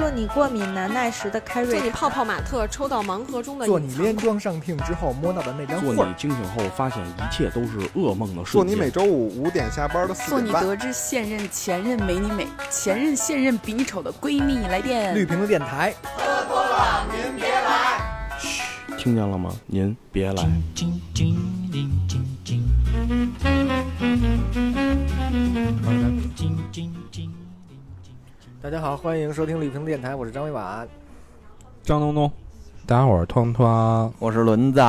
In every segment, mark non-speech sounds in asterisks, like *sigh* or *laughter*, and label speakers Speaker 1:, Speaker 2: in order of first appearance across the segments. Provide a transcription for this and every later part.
Speaker 1: 做你过敏难耐时的开瑞
Speaker 2: 做你泡泡玛特抽到盲盒中的
Speaker 3: 做你连装上听之后摸到的那张
Speaker 4: 做，你惊醒后发现一切都是噩梦的
Speaker 5: 做
Speaker 4: 瞬间。
Speaker 5: 你每周五五点下班的四
Speaker 6: 做你，得知现任前任没你美，前任现任比你丑的闺蜜来电。
Speaker 3: 绿屏的电台，喝多了您别来，嘘
Speaker 4: 听见了吗？您别来。
Speaker 3: 大家好，欢迎收听绿屏电台，我是张伟婉。
Speaker 7: 张东东，大家伙儿，汤汤，
Speaker 8: 我是轮子，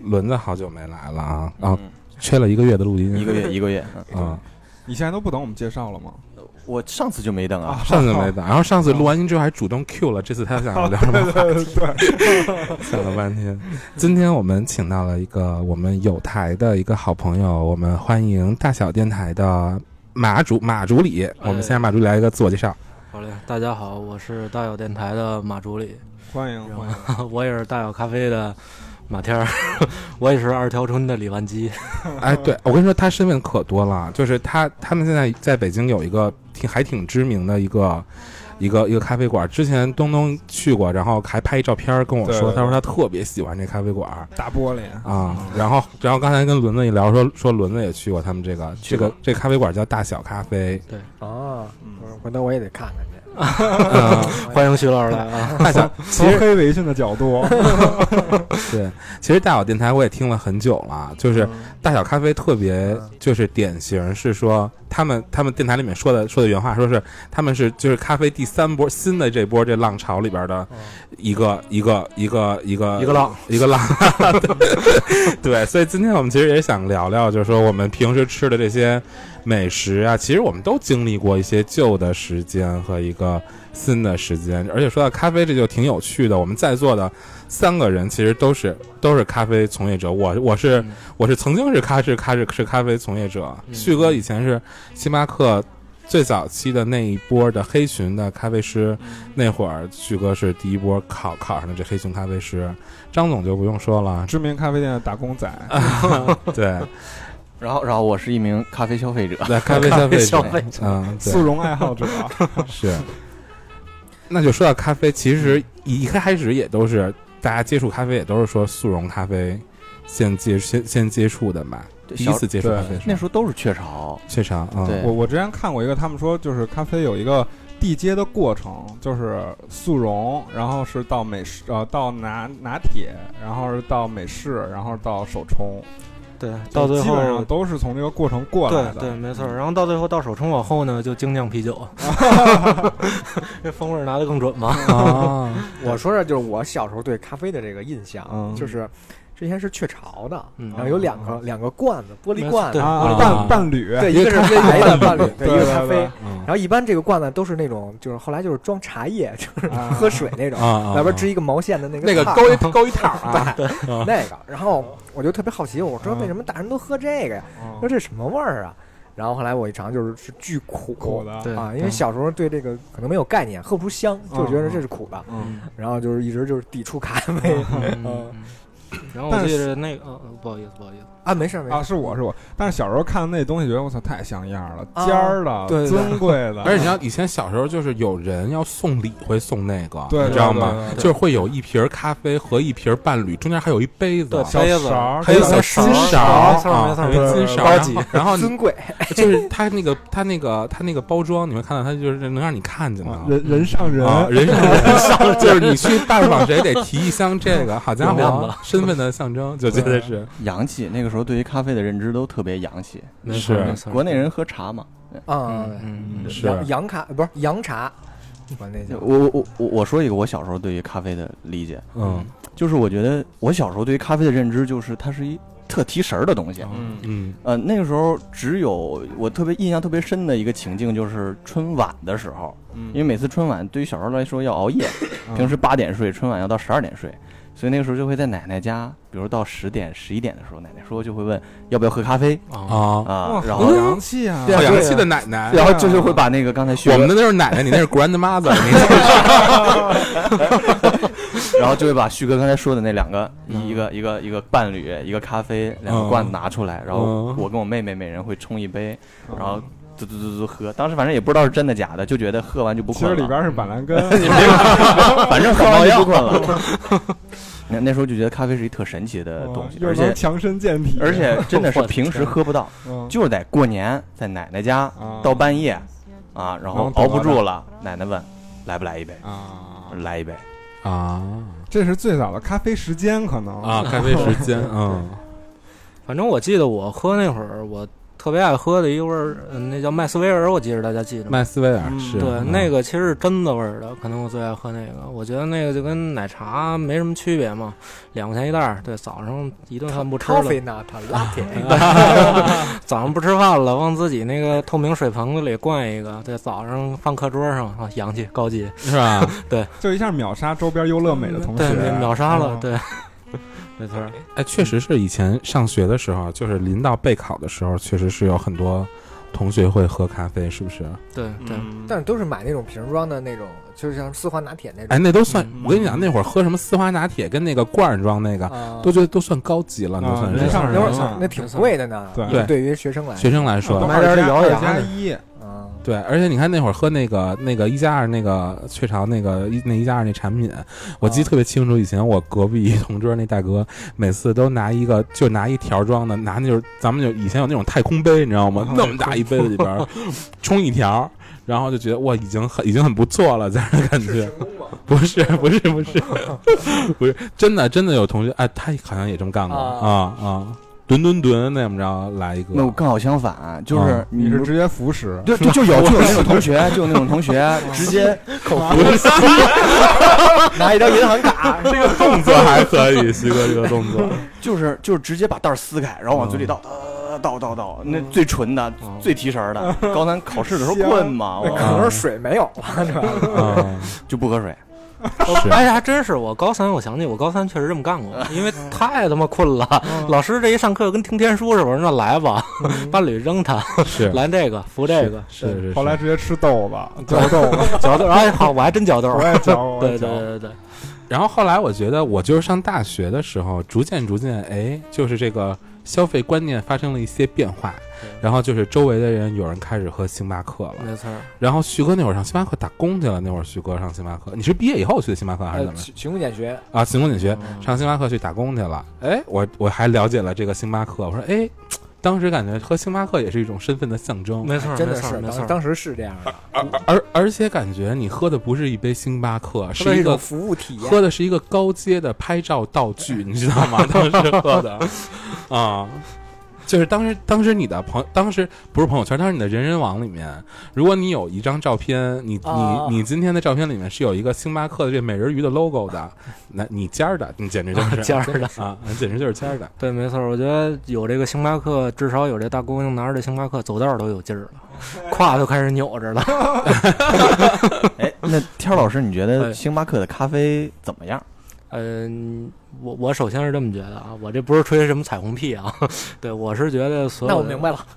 Speaker 7: 轮子好久没来了啊，缺了一个月的录音，
Speaker 8: 一个月 *laughs* 一个月，嗯。
Speaker 7: 啊，你现在都不等我们介绍了吗？
Speaker 8: 我上次就没等啊，
Speaker 7: 上次没等，然后上次录完音之后还主动 Q 了，这次他想聊什么话题？*laughs* *laughs* 想了半天。今天我们请到了一个我们有台的一个好朋友，我们欢迎大小电台的马主马主理。我们先让马主理来一个自我介绍。
Speaker 9: 好嘞，大家好，我是大小电台的马助理，
Speaker 7: 欢迎
Speaker 9: 欢迎。*laughs* 我也是大小咖啡的马天儿，*laughs* 我也是二条村的李万基。*laughs*
Speaker 7: 哎，对我跟你说，他身份可多了，就是他他们现在在北京有一个挺还挺知名的一个一个一个咖啡馆，之前东东去过，然后还拍一照片儿跟我说，对对他说他特别喜欢这咖啡馆。儿
Speaker 10: 大玻璃。
Speaker 7: 啊，然后然后刚才跟轮子一聊，说说轮子也去过他们这个这个这咖啡馆叫大小咖啡，对。
Speaker 3: 哦，回头我也得看看去。*laughs*
Speaker 7: 嗯，
Speaker 9: 欢迎徐老师来啊！*laughs*
Speaker 7: 大小其
Speaker 10: 从
Speaker 7: 实
Speaker 10: 黑微信的角度，*laughs*
Speaker 7: 对，其实大小电台我也听了很久了，就是
Speaker 3: 嗯。
Speaker 7: 大小咖啡特别就是典型是说他们他们电台里面说的说的原话，说是他们是就是咖啡第三波新的这波这浪潮里边的一个一个一个一个
Speaker 9: 一个浪
Speaker 7: 一个浪，*laughs* 对，所以今天我们其实也想聊聊，就是说我们平时吃的这些美食啊，其实我们都经历过一些旧的时间和一个新的时间，而且说到咖啡，这就挺有趣的。我们在座的三个人其实都是都是咖啡从业者，我我是、
Speaker 9: 嗯。
Speaker 7: 我是曾经是咖是咖是是咖啡从业者，
Speaker 9: 嗯。
Speaker 7: 旭哥以前是星巴克。最早期的那一波的黑群的咖啡师，那会儿旭哥是第一波考考上的这黑群咖啡师，张总就不用说了，
Speaker 10: 知名咖啡店的打工仔，*laughs*
Speaker 7: 对，
Speaker 8: 然后然后我是一名咖啡消费者，
Speaker 7: 对，咖啡消费者，
Speaker 9: 消费者。
Speaker 7: 嗯，对。
Speaker 10: 速溶爱好者，*laughs*
Speaker 7: 是。那就说到咖啡，其实一开始也都是大家接触咖啡，也都是说速溶咖啡先接先先接触的嘛。第一次接触咖啡
Speaker 8: 那时候都是雀巢，
Speaker 7: 雀巢啊，
Speaker 8: 对。
Speaker 10: 我我之前看过一个，他们说就是咖啡有一个递接的过程，就是速溶，然后是到美式，呃，到拿拿铁，然后是到美式，然后到手冲，
Speaker 9: 对，到最
Speaker 10: 基本上
Speaker 9: 后。
Speaker 10: 都是从这个过程过来的。
Speaker 9: 对对，没错。然后到最后到手冲往后呢，就精酿啤酒，*laughs* 这风味儿拿的更准嘛。
Speaker 7: 啊，*laughs*
Speaker 3: 我说的就是我小时候对咖啡的这个印象，
Speaker 10: 嗯
Speaker 3: 就是之前是雀巢的，
Speaker 9: 嗯
Speaker 3: 然后有两个两个罐子，玻璃罐子，
Speaker 10: 伴伴侣，
Speaker 3: 对，一个是白的伴侣，对，一个咖啡然后一般这个罐子都是那种，就是后来就是装茶叶，就是
Speaker 10: 啊
Speaker 3: 喝水那种，
Speaker 7: 啊，
Speaker 3: 外边织一个毛线的那个
Speaker 7: 那个高一高一套啊，
Speaker 3: 对那个，然后我就特别好奇，我说为什么大人都喝这个呀？说这什么味儿啊？然后后来我一尝，就是是巨苦
Speaker 10: 苦的，
Speaker 3: 啊，因为小时候对这个可能没有概念，喝不出香，就觉得这是苦的，
Speaker 10: 嗯，
Speaker 3: 然后就是一直就是抵触咖啡
Speaker 9: 嗯 *laughs* 然后我记得那个，嗯，嗯不好意思，不好意思，
Speaker 3: 啊，没事儿没事
Speaker 10: 啊，是我是我，但是小时候看那东西，觉得我操太像样了，
Speaker 3: 啊
Speaker 10: 尖儿的，
Speaker 3: 对对
Speaker 10: 尊贵的，*laughs*
Speaker 7: 而且你知道以前小时候就是有人要送礼会送那个，
Speaker 10: 对
Speaker 7: 你知道吗？就是会有一瓶咖啡和一瓶伴侣，中间还有一杯子，
Speaker 10: 小
Speaker 9: 杯子
Speaker 10: 勺
Speaker 7: 还有小
Speaker 9: 勺
Speaker 7: 金勺，
Speaker 9: 没错
Speaker 7: 啊
Speaker 9: 没错
Speaker 7: 金勺，
Speaker 9: 高级
Speaker 7: 然后
Speaker 3: 尊贵，*laughs*
Speaker 7: 就是它那个它那个它那个包装，你会看到它就是能让你看见的
Speaker 10: 啊。人人上人，
Speaker 7: 啊，人上人 *laughs* 上，就是你去拜访谁得提一箱这个，好家伙，身份的象征，就觉得是
Speaker 8: 洋气。那个时候对于咖啡的认知都特别洋气，
Speaker 7: 是。
Speaker 8: 国内人喝茶嘛。
Speaker 3: 啊
Speaker 9: 嗯，嗯嗯，
Speaker 7: 是
Speaker 3: 洋洋咖不是洋茶，管那叫
Speaker 8: 我我我我我说一个我小时候对于咖啡的理解，
Speaker 7: 嗯
Speaker 8: 就是我觉得我小时候对于咖啡的认知就是它是一特提神儿的东西。
Speaker 10: 嗯
Speaker 7: 嗯
Speaker 8: 呃，那个时候只有我特别印象特别深的一个情境，就是春晚的时候，
Speaker 10: 嗯
Speaker 8: 因为每次春晚对于小时候来说要熬夜，
Speaker 10: 嗯
Speaker 8: 平时八点睡，春晚要到十二点睡，所以那个时候就会在奶奶家，比如到十点、十一点的时候，奶奶说就会问要不要喝咖啡
Speaker 9: 啊，
Speaker 7: 啊，
Speaker 8: 啊，然后
Speaker 10: 洋气啊，
Speaker 7: 好洋气的奶奶。
Speaker 8: 然后就是会把那个刚才学
Speaker 7: 我们的那是奶奶，你那是 grandmother，*laughs* 你 *laughs*
Speaker 8: 然后就会把旭哥刚才说的那两个，一一个一个一个伴侣，一个咖啡，两个罐子拿出来，然后
Speaker 7: 嗯。
Speaker 8: 我跟我妹妹每人会冲一杯，然后嘟嘟嘟嘟喝。当时反正也不知道是真的假的，就觉得喝完就不困了。
Speaker 10: 其实里边是板蓝根 *laughs* *laughs*
Speaker 8: 反正喝完就不困了。那那时候就觉得咖啡是一特神奇的东西，而且
Speaker 10: 强身健体，
Speaker 8: 而且 *laughs* 真的是平时喝不到，
Speaker 10: 嗯
Speaker 8: 就是得过年在奶奶家
Speaker 10: 啊
Speaker 8: 到半夜啊，然后熬不住了，奶奶问来不来一杯，
Speaker 10: 啊，
Speaker 8: 来一杯。
Speaker 7: 啊
Speaker 10: 这是最早的咖啡时间，可能
Speaker 7: 啊，咖啡时间，嗯
Speaker 9: 反正我记得我喝那会儿，我特别爱喝的一个味儿，呃那叫麦斯威尔，我记着大家记得吗？
Speaker 7: 麦斯威尔
Speaker 10: 嗯
Speaker 7: 是
Speaker 9: 对，
Speaker 7: 嗯
Speaker 9: 那个其实是榛子味儿的，可能我最爱喝那个。我觉得那个就跟奶茶没什么区别嘛，两块钱一袋儿。对，早上一顿饭不吃了
Speaker 3: ，coffee nut latte，
Speaker 9: 早上不吃饭了，往自己那个透明水盆子里灌一个。对，早上放课桌上啊，洋气高级。
Speaker 7: 是吧？*laughs*
Speaker 10: 对就一下秒杀周边优乐美的同学，
Speaker 9: 对，秒杀了。
Speaker 10: 嗯
Speaker 9: 对，没错。
Speaker 7: 哎，确实是以前上学的时候，就是临到备考的时候，确实是有很多同学会喝咖啡，是不是？
Speaker 9: 对对，
Speaker 3: 但是都是买那种瓶装的那种，就是像丝滑拿铁那种。
Speaker 7: 哎，那都算
Speaker 9: 嗯。
Speaker 7: 我跟你讲，那会儿喝什么丝滑拿铁跟那个罐儿装那个，
Speaker 3: 啊，
Speaker 7: 都觉得都算高级了，那
Speaker 10: 啊
Speaker 7: 算是
Speaker 10: 人上
Speaker 3: 那会儿
Speaker 10: 人
Speaker 3: 那挺贵的呢。
Speaker 10: 对
Speaker 7: 对
Speaker 3: 对于学生来
Speaker 7: 学生来
Speaker 10: 都
Speaker 7: 说。
Speaker 3: 买点儿摇牙的
Speaker 10: 加一，
Speaker 3: 啊，
Speaker 7: 对，而且你看那会儿喝那个那个一加二那个雀巢那个一那一加二那产品，我记得特别清楚。以前我隔壁一同桌那大哥，每次都拿一个就拿一条装的，拿那就是咱们就以前有那种太空杯，你知道吗？那么大一杯子里边冲一条，然后就觉得哇，已经很已经很不错了，这样的感觉。不是不是不是不是，真的真的有同学哎，他好像也这么干过
Speaker 3: 啊
Speaker 7: 啊啊，吨吨吨那么着来一个，
Speaker 8: 那我刚好相反，就是
Speaker 7: 啊。
Speaker 8: 你
Speaker 10: 你是直接服食，
Speaker 8: 对就就有就有那种同学，就有那种同学 *laughs* 直接口服。
Speaker 3: 拿一张银行卡，
Speaker 7: 这个动作还可以，西哥这个动作。*laughs*
Speaker 8: 就是就是直接把袋儿撕开，然后往嘴里倒，呃倒倒倒，那最纯的、最提神儿的。*laughs* 高三考试的时候困嘛，
Speaker 3: 那
Speaker 8: 我
Speaker 3: 可能是水没有了，是吧？
Speaker 7: 啊，
Speaker 8: 就不喝水。*laughs*
Speaker 7: 是。
Speaker 9: 哎，还真是我高三，我想起我高三确实这么干过，*laughs* 因为太他妈困了。老师这一上课跟听天书似的，我说那来吧，*laughs* 班里扔他，
Speaker 7: 是。
Speaker 9: 来这个扶这个，
Speaker 7: 是是，
Speaker 10: 后来直接吃豆子，嚼豆。子，
Speaker 9: 嚼豆，哎好，我还真嚼豆。
Speaker 10: 我。也嚼，我
Speaker 9: 对对对对，
Speaker 7: 然后后来我觉得，我就是上大学的时候，逐渐逐渐，哎，就是这个消费观念发生了一些变化，然后就是周围的人有人开始喝星巴克了。
Speaker 9: 没错儿。
Speaker 7: 然后旭哥那会儿上星巴克打工去了，那会儿旭哥上星巴克，你是毕业以后去的星巴克还是怎
Speaker 3: 呃，
Speaker 7: 么？
Speaker 3: 勤勤工俭学，
Speaker 7: 啊，勤工俭学，
Speaker 9: 嗯
Speaker 7: 上星巴克去打工去了。哎，我我还了解了这个星巴克，我说哎，当时感觉喝星巴克也是一种身份的象征。
Speaker 9: 没错，没
Speaker 3: 真的是
Speaker 9: 错没错。
Speaker 3: 当当时是这样的，
Speaker 7: 而而而且感觉你喝的不是一杯星巴克，是一个
Speaker 3: 服务体验。
Speaker 7: 喝的是一个高阶的拍照道具，你知道吗？当时喝的 *laughs* 啊。就是当时，当时你的朋，当时不是朋友圈，当时你的人人网里面，如果你有一张照片，你
Speaker 3: 啊
Speaker 7: 你你今天的照片里面是有一个星巴克的这美人鱼的 logo 的，那你尖儿的，你简直就是
Speaker 9: 尖儿的
Speaker 7: 啊，你简直就是尖儿的。*laughs*
Speaker 9: 对，没错儿。我觉得有这个星巴克，至少有这大姑娘拿着这星巴克走道都有劲儿了，胯都开始扭着了。*laughs*
Speaker 8: 哎，那天儿老师，你觉
Speaker 9: 哎
Speaker 8: 得星巴克的咖啡怎么样？
Speaker 9: 嗯，我我首先是这么觉得啊，我这不是吹什么彩虹屁啊，*laughs* 对我是觉得所有
Speaker 3: 那我明白了，*laughs*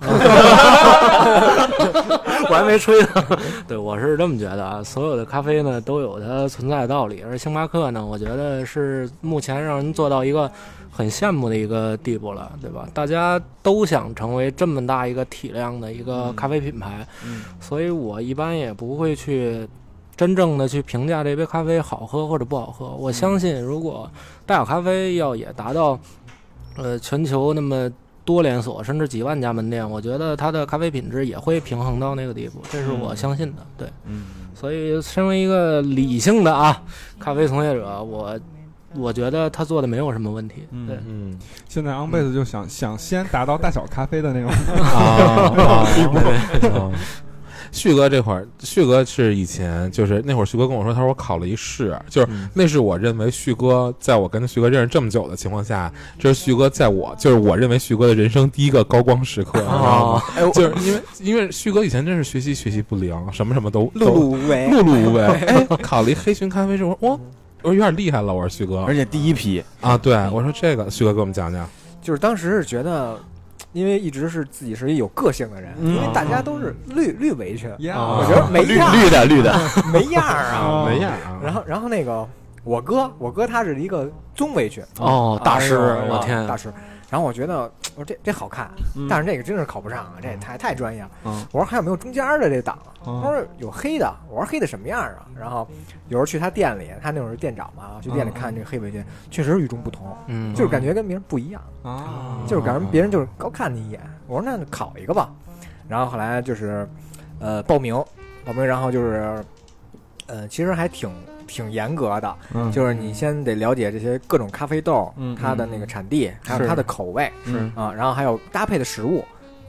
Speaker 9: 我还没吹呢。对，我是这么觉得啊，所有的咖啡呢都有它存在的道理，而星巴克呢，我觉得是目前让人做到一个很羡慕的一个地步了，对吧？大家都想成为这么大一个体量的一个咖啡品牌，所以我一般也不会去。真正的去评价这杯咖啡好喝或者不好喝，我相信如果大小咖啡要也达到，呃，全球那么多连锁甚至几万家门店，我觉得它的咖啡品质也会平衡到那个地步，这是我相信的。对，
Speaker 8: 嗯，
Speaker 9: 所以身为一个理性的啊咖啡从业者，我我觉得他做的没有什么问题。对，
Speaker 7: 嗯。
Speaker 10: 现在昂贝斯就想想先达到大小咖啡的那种，
Speaker 7: 啊 *laughs* 啊，对。啊旭哥这会儿，旭哥是以前就是那会儿，旭哥跟我说，他说我考了一试，就是那是我认为旭哥在我跟旭哥认识这么久的情况下，这是旭哥在我就是我认为旭哥的人生第一个高光时刻，你知道吗？
Speaker 3: 哎，我
Speaker 7: 就是因为因为旭哥以前真是学习学习不灵，什么什么都
Speaker 3: 碌碌无为，
Speaker 7: 碌碌无为。哎，考了一黑熊咖啡师，我说哇，我说有点厉害了，我说旭哥。
Speaker 8: 而且第一批，
Speaker 7: 啊，对我说这个旭哥给我们讲讲，
Speaker 3: 就是当时是觉得，因为一直是自己是一有个性的人，
Speaker 10: 嗯。
Speaker 3: 因为大家都是绿绿围裙，
Speaker 10: 呀。
Speaker 3: 我觉得没样儿，
Speaker 8: 绿的绿的，*laughs*
Speaker 3: 没样儿啊。
Speaker 10: 啊 *laughs*
Speaker 7: 没样啊。
Speaker 3: 然后，然后那个我哥，我哥他是一个棕围裙，
Speaker 9: 哦，大师，
Speaker 3: 啊
Speaker 9: 我天，
Speaker 3: 大师。然后我觉得我说这这好看，
Speaker 10: 嗯
Speaker 3: 但是这个真是考不上啊，这也太太专业了。
Speaker 10: 嗯
Speaker 3: 我说还有没有中间的这档？
Speaker 10: 嗯
Speaker 3: 他说有黑的，我说黑的什么样啊？然后有时候去他店里，他那会儿是店长嘛，去店里看这个黑围巾，确实与众不同，
Speaker 9: 嗯，
Speaker 3: 就是感觉跟别人不一样，
Speaker 10: 啊，
Speaker 3: 就是感觉别人就是高看你一眼。我说那就考一个吧，然后后来就是呃报名，报名，然后就是呃其实还挺挺严格的，
Speaker 10: 嗯
Speaker 3: 就是你先得了解这些各种咖啡豆，
Speaker 10: 嗯
Speaker 3: 它的那个产地，还有它的口味
Speaker 10: 是
Speaker 3: 啊，然后还有搭配的食物，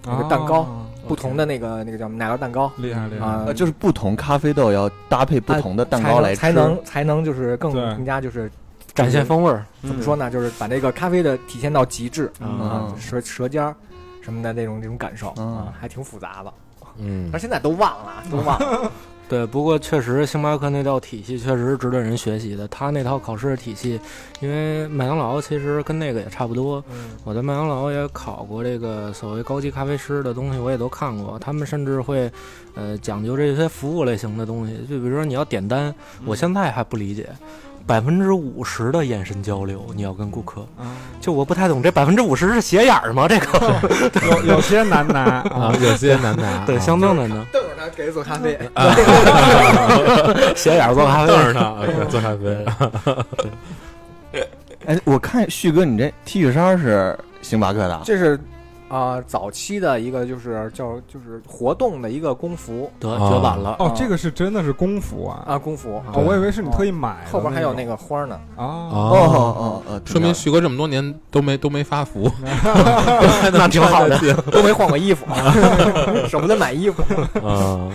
Speaker 3: 那个蛋糕
Speaker 10: 哦
Speaker 3: 不同的那个那个叫奶酪蛋糕
Speaker 10: 厉害厉害
Speaker 3: 啊
Speaker 8: 呃，，就是不同咖啡豆要搭配不同的蛋糕来吃，
Speaker 3: 才能才能就是更更加就是
Speaker 9: 展现风味儿。
Speaker 3: 怎么说呢？就是把这个咖啡的体现到极致
Speaker 9: 嗯
Speaker 3: 啊，
Speaker 8: 嗯
Speaker 3: 舌舌尖儿什么的那种那种感受
Speaker 8: 嗯
Speaker 3: 啊，还挺复杂的。
Speaker 7: 嗯
Speaker 3: 但现在都忘了，都忘了。*laughs*
Speaker 9: 对，不过确实星巴克那套体系确实是值得人学习的。他那套考试的体系，因为麦当劳其实跟那个也差不多。
Speaker 3: 嗯
Speaker 9: 我在麦当劳也考过这个所谓高级咖啡师的东西，我也都看过。他们甚至会，呃，讲究这些服务类型的东西。就比如说你要点单，我现在还不理解，百分之五十的眼神交流，你要跟顾客，就我不太懂，这百分之五十是斜眼儿吗？这个
Speaker 10: 有 *laughs* 有些难拿。
Speaker 7: 啊，有些难拿，*laughs*
Speaker 9: 对，
Speaker 7: 啊
Speaker 9: 相当难的，
Speaker 3: 瞪着他给他做咖啡，*laughs*
Speaker 9: 斜眼儿做咖啡。
Speaker 7: 瞪着他啊做咖啡，
Speaker 8: 哎，我看旭哥你这 T 恤衫是星巴克的？啊，
Speaker 3: 这是啊早期的一个就是叫就是活动的一个工服
Speaker 9: 得
Speaker 7: 啊
Speaker 9: 绝版了。
Speaker 10: 哦，这个是真的是工服啊！
Speaker 3: 啊，工服
Speaker 10: 哦，我以为是你特意买的，
Speaker 3: 后边还有那
Speaker 10: 个
Speaker 3: 个花呢。
Speaker 10: 啊，
Speaker 8: 哦
Speaker 7: 哦，
Speaker 8: 哦哦，
Speaker 7: 说明旭哥这么多年都没都没发福，*laughs*
Speaker 9: 那挺好的。
Speaker 3: 都没换过衣服，*laughs* 舍不得买衣服。
Speaker 7: 嗯，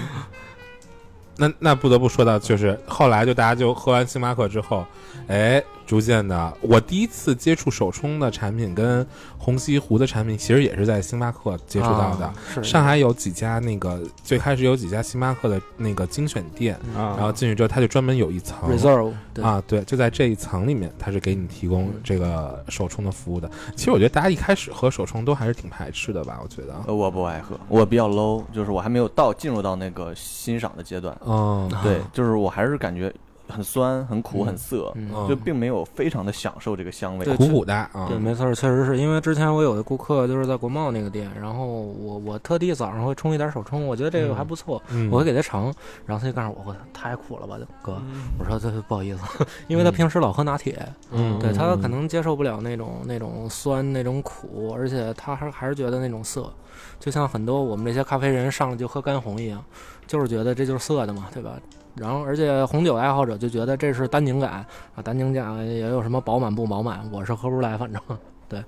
Speaker 7: *laughs* 那那不得不说到，就是后来就大家就喝完星巴克之后，哎，逐渐的，我第一次接触手冲的产品跟红西湖的产品，其实也是在星巴克接触到的。
Speaker 9: 啊是
Speaker 7: 上海有几家那个最开始有几家星巴克的那个精选店，
Speaker 10: 啊，
Speaker 7: 然后进去之后，它就专门有一层
Speaker 9: Reserve
Speaker 7: 啊，对，就在这一层里面，它是给你提供这个手冲的服务的。其实我觉得大家一开始喝手冲都还是挺排斥的吧，我觉得。
Speaker 8: 呃我不爱喝，我比较 low，就是我还没有到进入到那个欣赏的阶段。
Speaker 7: 嗯，
Speaker 8: 对，就是我还是感觉很酸、很苦、
Speaker 7: 嗯
Speaker 8: 很涩，
Speaker 9: 嗯
Speaker 7: 嗯
Speaker 8: 就并没有非常的享受这个香味。
Speaker 7: 苦苦的啊，
Speaker 9: 对，没错儿，确实是因为之前我有的顾客就是在国贸那个店，然后我我特地早上会冲一点手冲，我觉得这个还不错，
Speaker 7: 嗯
Speaker 9: 我会给他尝，然后他就告诉我，我太苦了吧，哥，我说这不好意思，因为他平时老喝拿铁，
Speaker 7: 嗯，
Speaker 9: 对他可能接受不了那种那种酸那种苦，而且他还还是觉得那种涩，就像很多我们这些咖啡人上来就喝干红一样，就是觉得这就是涩的嘛，对吧？然后，而且红酒爱好者就觉得这是单宁感啊，单宁感也有什么饱满不饱满，我是喝不出来，反正对。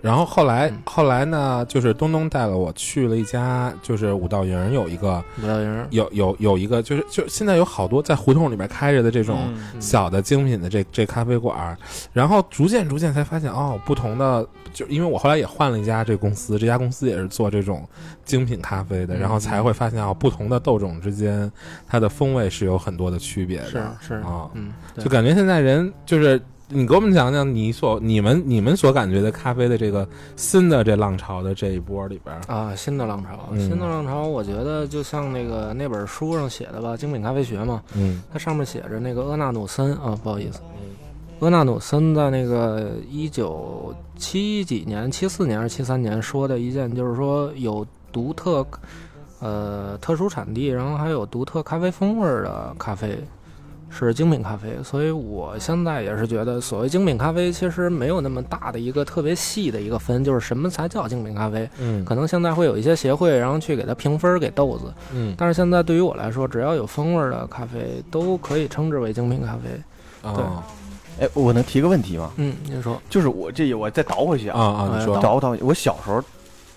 Speaker 7: 然后后来
Speaker 9: 嗯。
Speaker 7: 后来呢，就是东东带了我去了一家，就是五道营有一个
Speaker 9: 五道营。
Speaker 7: 有有有一个，就是就现在有好多在胡同里面开着的这种
Speaker 10: 嗯
Speaker 7: 小的精品的这这咖啡馆儿，然后逐渐逐渐才发现哦，不同的就因为我后来也换了一家这公司，这家公司也是做这种精品咖啡的，
Speaker 9: 嗯
Speaker 7: 然后才会发现哦，不同的豆种之间它的风味是有很多的区别的，
Speaker 9: 是是。
Speaker 7: 啊，
Speaker 9: 嗯，
Speaker 7: 就感觉现在人就是。你给我们讲讲你所你们你们所感觉的咖啡的这个新的这浪潮的这一波里边儿，
Speaker 9: 啊，新的浪潮，
Speaker 7: 嗯
Speaker 9: 新的浪潮，我觉得就像那个那本书上写的吧，《精品咖啡学》嘛，
Speaker 7: 嗯
Speaker 9: 它上面写着那个厄纳努森啊，不好意思，厄纳努森在那个一九七几年、七四年还是七三年说的一件，就是说有独特呃特殊产地，然后还有独特咖啡风味儿的咖啡。是精品咖啡，所以我现在也是觉得，所谓精品咖啡其实没有那么大的一个特别细的一个分，就是什么才叫精品咖啡。
Speaker 7: 嗯
Speaker 9: 可能现在会有一些协会，然后去给它评分给豆子，
Speaker 7: 嗯
Speaker 9: 但是现在对于我来说，只要有风味的咖啡都可以称之为精品咖啡。
Speaker 7: 哦
Speaker 8: 哎，我能提个问题吗？
Speaker 9: 嗯，您说，
Speaker 8: 就是我这我再倒回去
Speaker 7: 啊
Speaker 8: 啊，
Speaker 7: 啊，你说
Speaker 9: 哎
Speaker 8: 倒倒，我小时候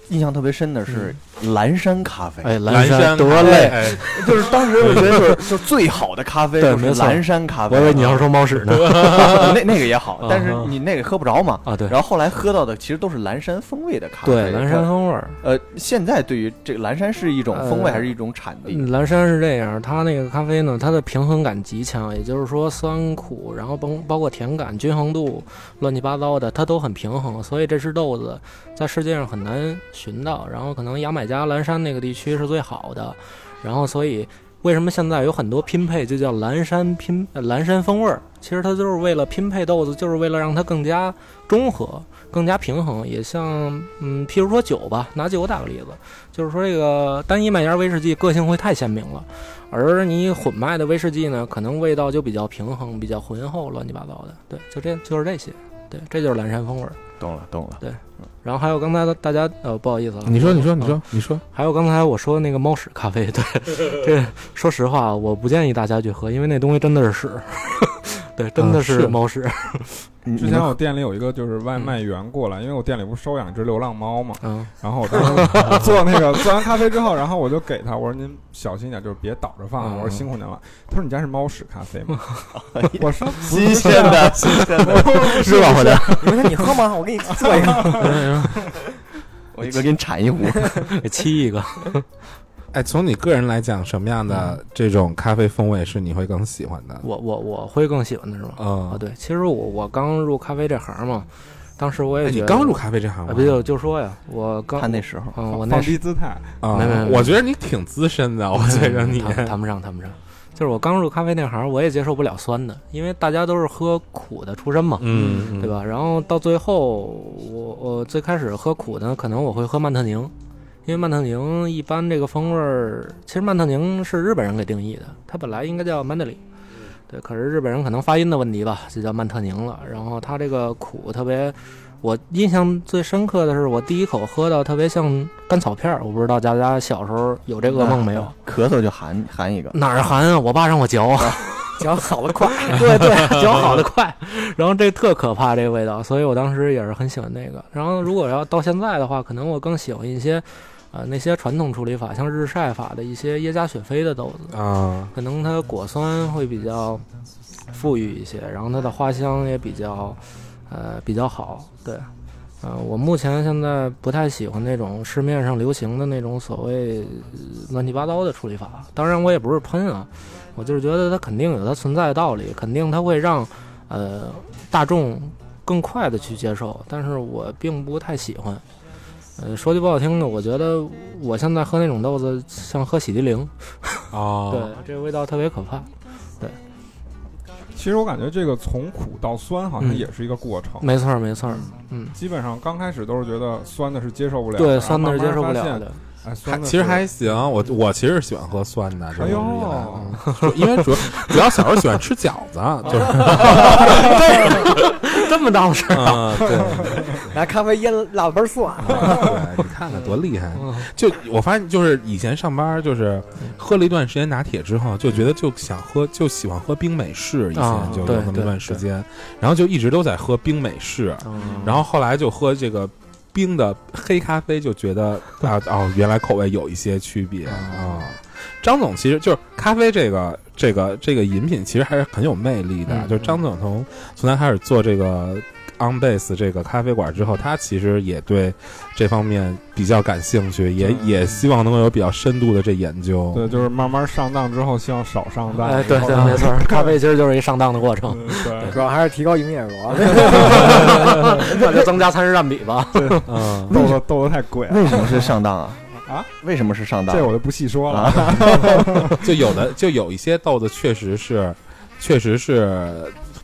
Speaker 8: 印象特别深的是蓝山咖啡，
Speaker 9: 哎，
Speaker 7: 蓝
Speaker 9: 山得嘞，
Speaker 7: 哎
Speaker 8: 就是当时我觉得就是 *laughs* 就最好的咖啡就是
Speaker 9: 对
Speaker 8: 蓝山咖啡，
Speaker 9: 我以为你要说猫屎呢。*laughs*
Speaker 8: 那那个也好
Speaker 9: 啊，*laughs*
Speaker 8: 但是你那个喝不着嘛。
Speaker 9: 啊，对，
Speaker 8: 然后后来喝到的其实都是蓝山风味的咖啡。
Speaker 9: 对，蓝山风味儿。
Speaker 8: 呃，现在对于这个蓝山是一种风味
Speaker 9: 呃
Speaker 8: 还是一种产地？
Speaker 9: 嗯蓝山是这样，它那个咖啡呢，它的平衡感极强，也就是说酸苦，然后包包括甜感、均衡度，乱七八糟的，它都很平衡，所以这只豆子在世界上很难寻到。然后可能牙买加蓝山那个地区是最好的，然后所以为什么现在有很多拼配就叫蓝山拼蓝山风味儿？其实它就是为了拼配豆子，就是为了让它更加中和、更加平衡。也像嗯，譬如说酒吧，拿酒打个例子，就是说这个单一麦芽威士忌个性会太鲜明了，而你混麦的威士忌呢，可能味道就比较平衡、比较浑厚、乱七八糟的。对，就这就是这些。对，这就是蓝山风味儿。
Speaker 8: 懂了懂了。
Speaker 9: 对，然后还有刚才的大家呃，不好意思啊，
Speaker 7: 你说，你说，你
Speaker 9: 啊。
Speaker 7: 说，你说，
Speaker 9: 还有刚才我说那个猫屎咖啡，对，这说实话，我不建议大家去喝，因为那东西真的是屎，*laughs* 对，真的
Speaker 7: 啊是
Speaker 9: 猫屎。*laughs*
Speaker 10: 之前我店里有一个就是外卖员过来，因为我店里不是收养一只流浪猫嘛，
Speaker 9: 嗯，
Speaker 10: 然后我当时 *laughs* 做那个做完咖啡之后，然后我就给他，我说您小心点，就是别倒着放，
Speaker 9: 嗯
Speaker 10: 我说辛苦您了。他说你家是猫屎咖啡吗？我说
Speaker 8: 新鲜的，新鲜的，*laughs*
Speaker 3: 热乎的。你说你喝吗？我给你做一个。
Speaker 8: 我一个给你铲一壶。
Speaker 9: 给沏一个。
Speaker 7: 哎，从你个人来讲，什么样的这种咖啡风味是你会更喜欢的？
Speaker 9: 我我我会更喜欢的是吗？
Speaker 7: 嗯
Speaker 9: 啊，对，其实我我刚入咖啡这行嘛，当时我也
Speaker 7: 哎，你刚入咖啡这行吗？
Speaker 9: 啊，不就就说呀，我刚
Speaker 8: 他那时候
Speaker 9: 嗯，我那
Speaker 10: 放低姿态，
Speaker 7: 啊
Speaker 9: 没没没
Speaker 7: 我觉得你挺资深的，*laughs* 我觉得你
Speaker 9: 谈谈不上谈不上，就是我刚入咖啡那行，我也接受不了酸的，因为大家都是喝苦的出身嘛，
Speaker 7: 嗯，嗯
Speaker 9: 对？吧？然后到最后，我我最开始喝苦的，可能我会喝曼特宁，因为曼特宁一般这个风味儿，其实曼特宁是日本人给定义的，它本来应该叫曼德里，对，可是日本人可能发音的问题吧，就叫曼特宁了。然后它这个苦特别，我印象最深刻的是我第一口喝到特别像甘草片儿，我不知道大家小时候有这噩梦没有？*laughs*
Speaker 8: 咳嗽就含含一个，
Speaker 9: 哪儿含啊？我爸让我嚼啊。*laughs*
Speaker 3: 嚼好的快，
Speaker 9: 对对，嚼好的快，然后这特可怕这个味道，所以我当时也是很喜欢那个。然后如果要到现在的话，可能我更喜欢一些，呃，那些传统处理法，像日晒法的一些耶加雪菲的豆子，
Speaker 7: 啊，
Speaker 9: 可能它果酸会比较富裕一些，然后它的花香也比较，呃，比较好。对，呃，我目前现在不太喜欢那种市面上流行的那种所谓呃乱七八糟的处理法。当然，我也不是喷啊，我就是觉得它肯定有它存在的道理，肯定它会让呃大众更快的去接受，但是我并不太喜欢。呃，说句不好听的，我觉得我现在喝那种豆子像喝洗涤灵，
Speaker 7: 哦，*laughs*
Speaker 9: 对，这个味道特别可怕。
Speaker 10: 对其实我感觉这个从苦到酸好像
Speaker 9: 嗯
Speaker 10: 也是一个过程。
Speaker 9: 没错儿，没错儿，嗯，
Speaker 10: 基本上刚开始都是觉得酸的是接受不了，
Speaker 9: 对，
Speaker 10: 然后
Speaker 9: 酸的是
Speaker 10: 慢慢
Speaker 9: 接受不了的。
Speaker 10: 哎，
Speaker 7: 还
Speaker 10: 酸的
Speaker 7: 其实还行，我我其实喜欢喝酸的，这
Speaker 10: 哎呦
Speaker 7: 种厉害嗯主因为主主要小时候喜欢吃饺子，就是
Speaker 9: 这么当事儿，
Speaker 7: 嗯，对
Speaker 3: 拿咖啡腌辣瓣蒜。
Speaker 7: 对，你看看多厉害！就我发现，就是以前上班，就是喝了一段时间拿铁之后，就觉得就想喝，就喜欢喝冰美式，以前
Speaker 9: 啊
Speaker 7: 就有
Speaker 9: 对
Speaker 7: 那么一段时间，然后就一直都在喝冰美式，
Speaker 9: 嗯
Speaker 7: 然后后来就喝这个冰的黑咖啡，就觉得啊哦，原来口味有一些区别啊。张总其实就是咖啡这个这个这个饮品，其实还是很有魅力的。
Speaker 9: 嗯
Speaker 7: 就张总从从他开始做这个 On Base 这个咖啡馆之后，他其实也对这方面比较感兴趣，也也希望能够有比较深度的这研究。
Speaker 10: 对，就是慢慢上当之后，希望少上当。
Speaker 9: 哎，对对，没错，咖啡其实就是一上当的过程，
Speaker 10: 嗯对
Speaker 3: 主要还是提高营业额。*laughs*
Speaker 9: 那就增加餐食占比吧。*laughs*
Speaker 7: 嗯，
Speaker 10: 豆子豆子太贵了，
Speaker 8: 为什么是上当啊？
Speaker 10: 啊？
Speaker 8: 为什么是上当？
Speaker 10: 这我就不细说了。
Speaker 8: 啊，*laughs*
Speaker 7: 就有的就有一些豆子确实是，确实是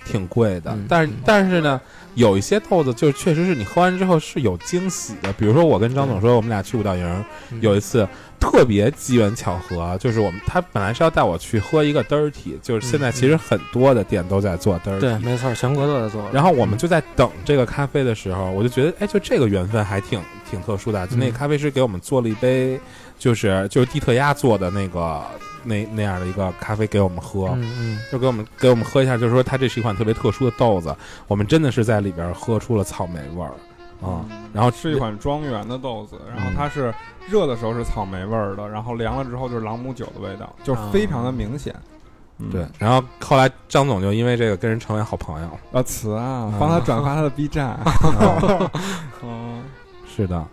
Speaker 7: 挺贵的，
Speaker 9: 嗯
Speaker 7: 但是但是呢，有一些豆子就确实是你喝完之后是有惊喜的。比如说我跟张总说，我们俩去五道营，
Speaker 9: 嗯
Speaker 7: 有一次特别机缘巧合，就是我们他本来是要带我去喝一个 dirty，就是现在其实很多的店都在做 dirty，、
Speaker 9: 对，没错，全国都在做。
Speaker 7: 然后我们就在等这个咖啡的时候，我就觉得，哎，就这个缘分还挺挺特殊的。就那个咖啡师给我们做了一杯，就是就是蒂特鸭做的那个那那样的一个咖啡给我们喝，
Speaker 9: 嗯嗯，
Speaker 7: 就给我们给我们喝一下，就是说它这是一款特别特殊的豆子，我们真的是在里边喝出了草莓味儿啊。然后
Speaker 10: 是一款庄园的豆子，然后
Speaker 7: 嗯
Speaker 10: 它是热的时候是草莓味儿的，然后凉了之后就是朗姆酒的味道，就是非常的明显。嗯
Speaker 7: 对，然后后来张总就因为这个跟人成为好朋友。
Speaker 10: 啊，词啊
Speaker 7: 嗯，
Speaker 10: 帮他转发他的 B 站。*laughs* 嗯，
Speaker 7: 是的，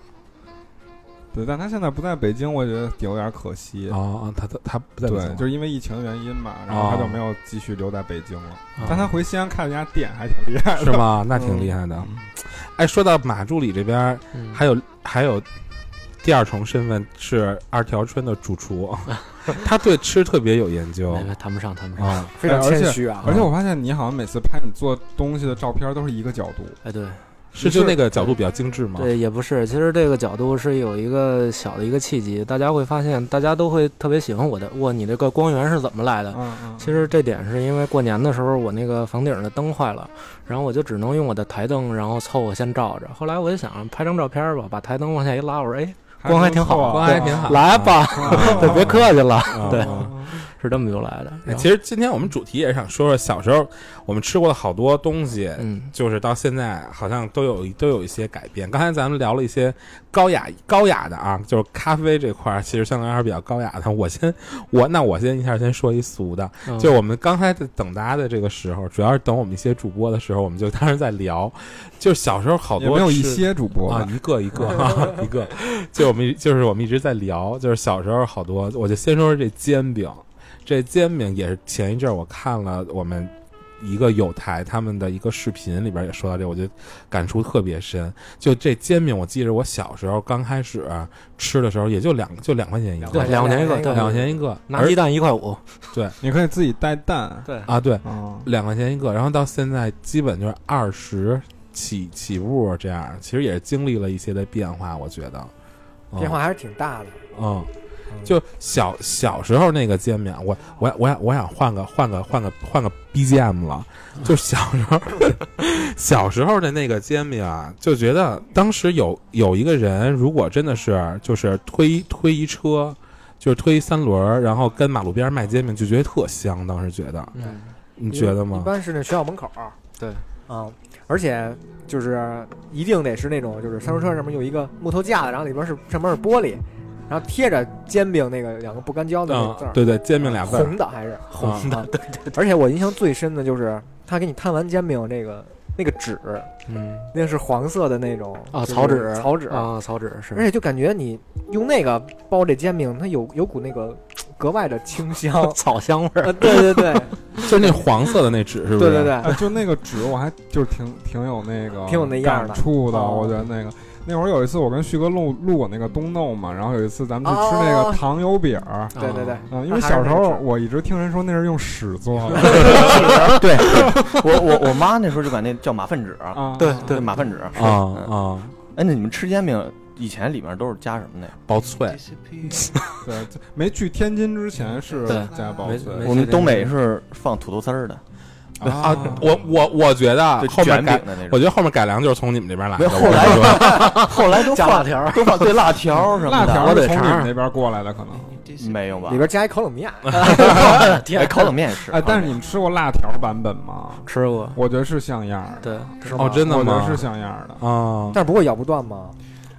Speaker 10: 对，但他现在不在北京，我觉得有点可惜。
Speaker 7: 哦，他他他不在北京
Speaker 10: 对，就是因为疫情的原因嘛，然后他就
Speaker 7: 哦
Speaker 10: 没有继续留在北京了。
Speaker 7: 哦
Speaker 10: 但他回西安开了家店，还挺厉害的。
Speaker 7: 是吗？*laughs* 那挺厉害的。
Speaker 10: 嗯
Speaker 7: 哎，说到马助理这边，
Speaker 9: 嗯
Speaker 7: 还有还有第二重身份是二条村的主厨，*laughs* 他对吃特别有研究
Speaker 9: 谈不上，谈不上。
Speaker 7: 啊。
Speaker 3: 非常谦虚啊。
Speaker 10: 而且我发现你好像每次拍你做东西的照片都是一个角度，
Speaker 9: 哎，对
Speaker 7: 是就那个角度比较精致吗？
Speaker 9: 对，也不是。其实这个角度是有一个小的一个契机，大家会发现，大家都会特别喜欢我的。哇，你这个光源是怎么来的？
Speaker 10: 嗯嗯，
Speaker 9: 其实这点是因为过年的时候我那个房顶的灯坏了，然后我就只能用我的台灯，然后凑合先照着。后来我就想拍张照片吧，把台灯往下一拉，我说哎，光还挺好
Speaker 7: 光还挺好。
Speaker 9: 来吧，*laughs* 对，别客气了，
Speaker 7: 啊
Speaker 9: 对
Speaker 7: 啊
Speaker 9: 是这么由来的。
Speaker 7: 哎其实今天我们主题也是想说说小时候我们吃过的好多东西，
Speaker 9: 嗯，
Speaker 7: 就是到现在好像都有都有一些改变。刚才咱们聊了一些高雅高雅的啊，就是咖啡这块儿，其实相对来说比较高雅的。我先我那我先一下先说一俗的，
Speaker 9: 嗯
Speaker 7: 就我们刚才在等大家的这个时候，主要是等我们一些主播的时候，我们就当时在聊，就是小时候好多
Speaker 10: 也没有一些主播，
Speaker 7: 啊一个一个哈 *laughs* 一个，就我们就是我们一直在聊，就是小时候好多，我就先说说这煎饼，这煎饼也是前一阵儿我看了我们一个有台他们的一个视频里边也说到这，我觉得感触特别深。就这煎饼，我记着我小时候刚开始吃的时候，也就两就两块钱一个，
Speaker 9: 对两块钱一个对
Speaker 7: 两块钱一个，
Speaker 9: 拿鸡蛋一块五，对。
Speaker 10: 你可以自己带蛋，
Speaker 9: 对，
Speaker 7: 啊对，
Speaker 10: 嗯，
Speaker 7: 两块钱一个，然后到现在基本就是二十起起步这样，其实也是经历了一些的变化，我觉得。嗯。
Speaker 3: 变化还是挺大的。
Speaker 7: 嗯，就小小时候那个煎饼，我我我想我想换个换个换个换个 BGM 了。就小时候 *laughs* 小时候的那个煎饼啊，就觉得当时有有一个人，如果真的是就是推推一车，就是推三轮儿，然后跟马路边儿卖煎饼，就觉得特香。当时觉得，
Speaker 9: 嗯，
Speaker 7: 你觉得吗一？
Speaker 3: 般是那学校门口儿。
Speaker 9: 对
Speaker 3: 啊，而且就是一定得是那种，就是三轮车上面有一个木头架子，然后里边是上面是玻璃，然后贴着煎饼那个两个不干胶的那个字儿，，
Speaker 7: 嗯对对，煎饼俩字儿
Speaker 3: 红的还是
Speaker 7: 红
Speaker 3: 的，*laughs* 对对对。而且我印象最深的就是他给你摊完煎饼那个那个纸，
Speaker 9: 嗯
Speaker 3: 那个是黄色的那种
Speaker 9: 啊，草纸
Speaker 3: 草纸，
Speaker 9: 啊，草纸是，
Speaker 3: 而且就感觉你用那个包这煎饼，它有有股那个格外的清香 *laughs*
Speaker 9: 草香味儿
Speaker 3: 呃，对对对，*laughs*
Speaker 7: 就那黄色的那纸，是不是？
Speaker 3: 对对对，
Speaker 10: 哎，就那个纸，我还就是挺挺有那个
Speaker 3: 挺有那样的
Speaker 10: 感触的。
Speaker 3: 哦
Speaker 10: 我觉得那个那会儿有一次我跟旭哥录录过那个东弄嘛，然后有一次咱们去吃那
Speaker 3: 哦。
Speaker 10: 个糖油饼儿。
Speaker 3: 对对对，
Speaker 10: 嗯，因为小时候我一直听人说那是用屎做的。*laughs*
Speaker 8: 对，*laughs* 我我我妈那时候就管那叫马粪纸，
Speaker 10: 啊，
Speaker 9: 对
Speaker 8: 对，马粪纸。
Speaker 7: 啊啊，
Speaker 8: 哎，那你们吃煎饼以前里面都是加什么的呀？
Speaker 7: 薄脆，*laughs*
Speaker 10: 对，没去天津之前是加薄脆。
Speaker 8: 我们东北是放土豆丝儿的，
Speaker 7: 啊，我我我觉得
Speaker 8: 对
Speaker 7: 后面改，
Speaker 8: 的。
Speaker 7: 我觉得后面改良就是从你们这边来的。
Speaker 8: 后来 *laughs* 后来都
Speaker 9: 加辣条儿
Speaker 8: 都放对辣条什么的，
Speaker 10: 辣条得从你们那边过来的，可能。
Speaker 8: 没有吧
Speaker 3: 里？边加一烤冷面，*laughs*
Speaker 8: 哎，烤冷面也是。
Speaker 10: 哎，但是你们吃过辣条版本吗？
Speaker 9: 吃过，
Speaker 10: 我觉得是像样儿的。
Speaker 9: 对，
Speaker 7: 哦，真的吗？
Speaker 10: 我觉得是像样的。
Speaker 7: 啊，
Speaker 3: 但是不会咬不断吗？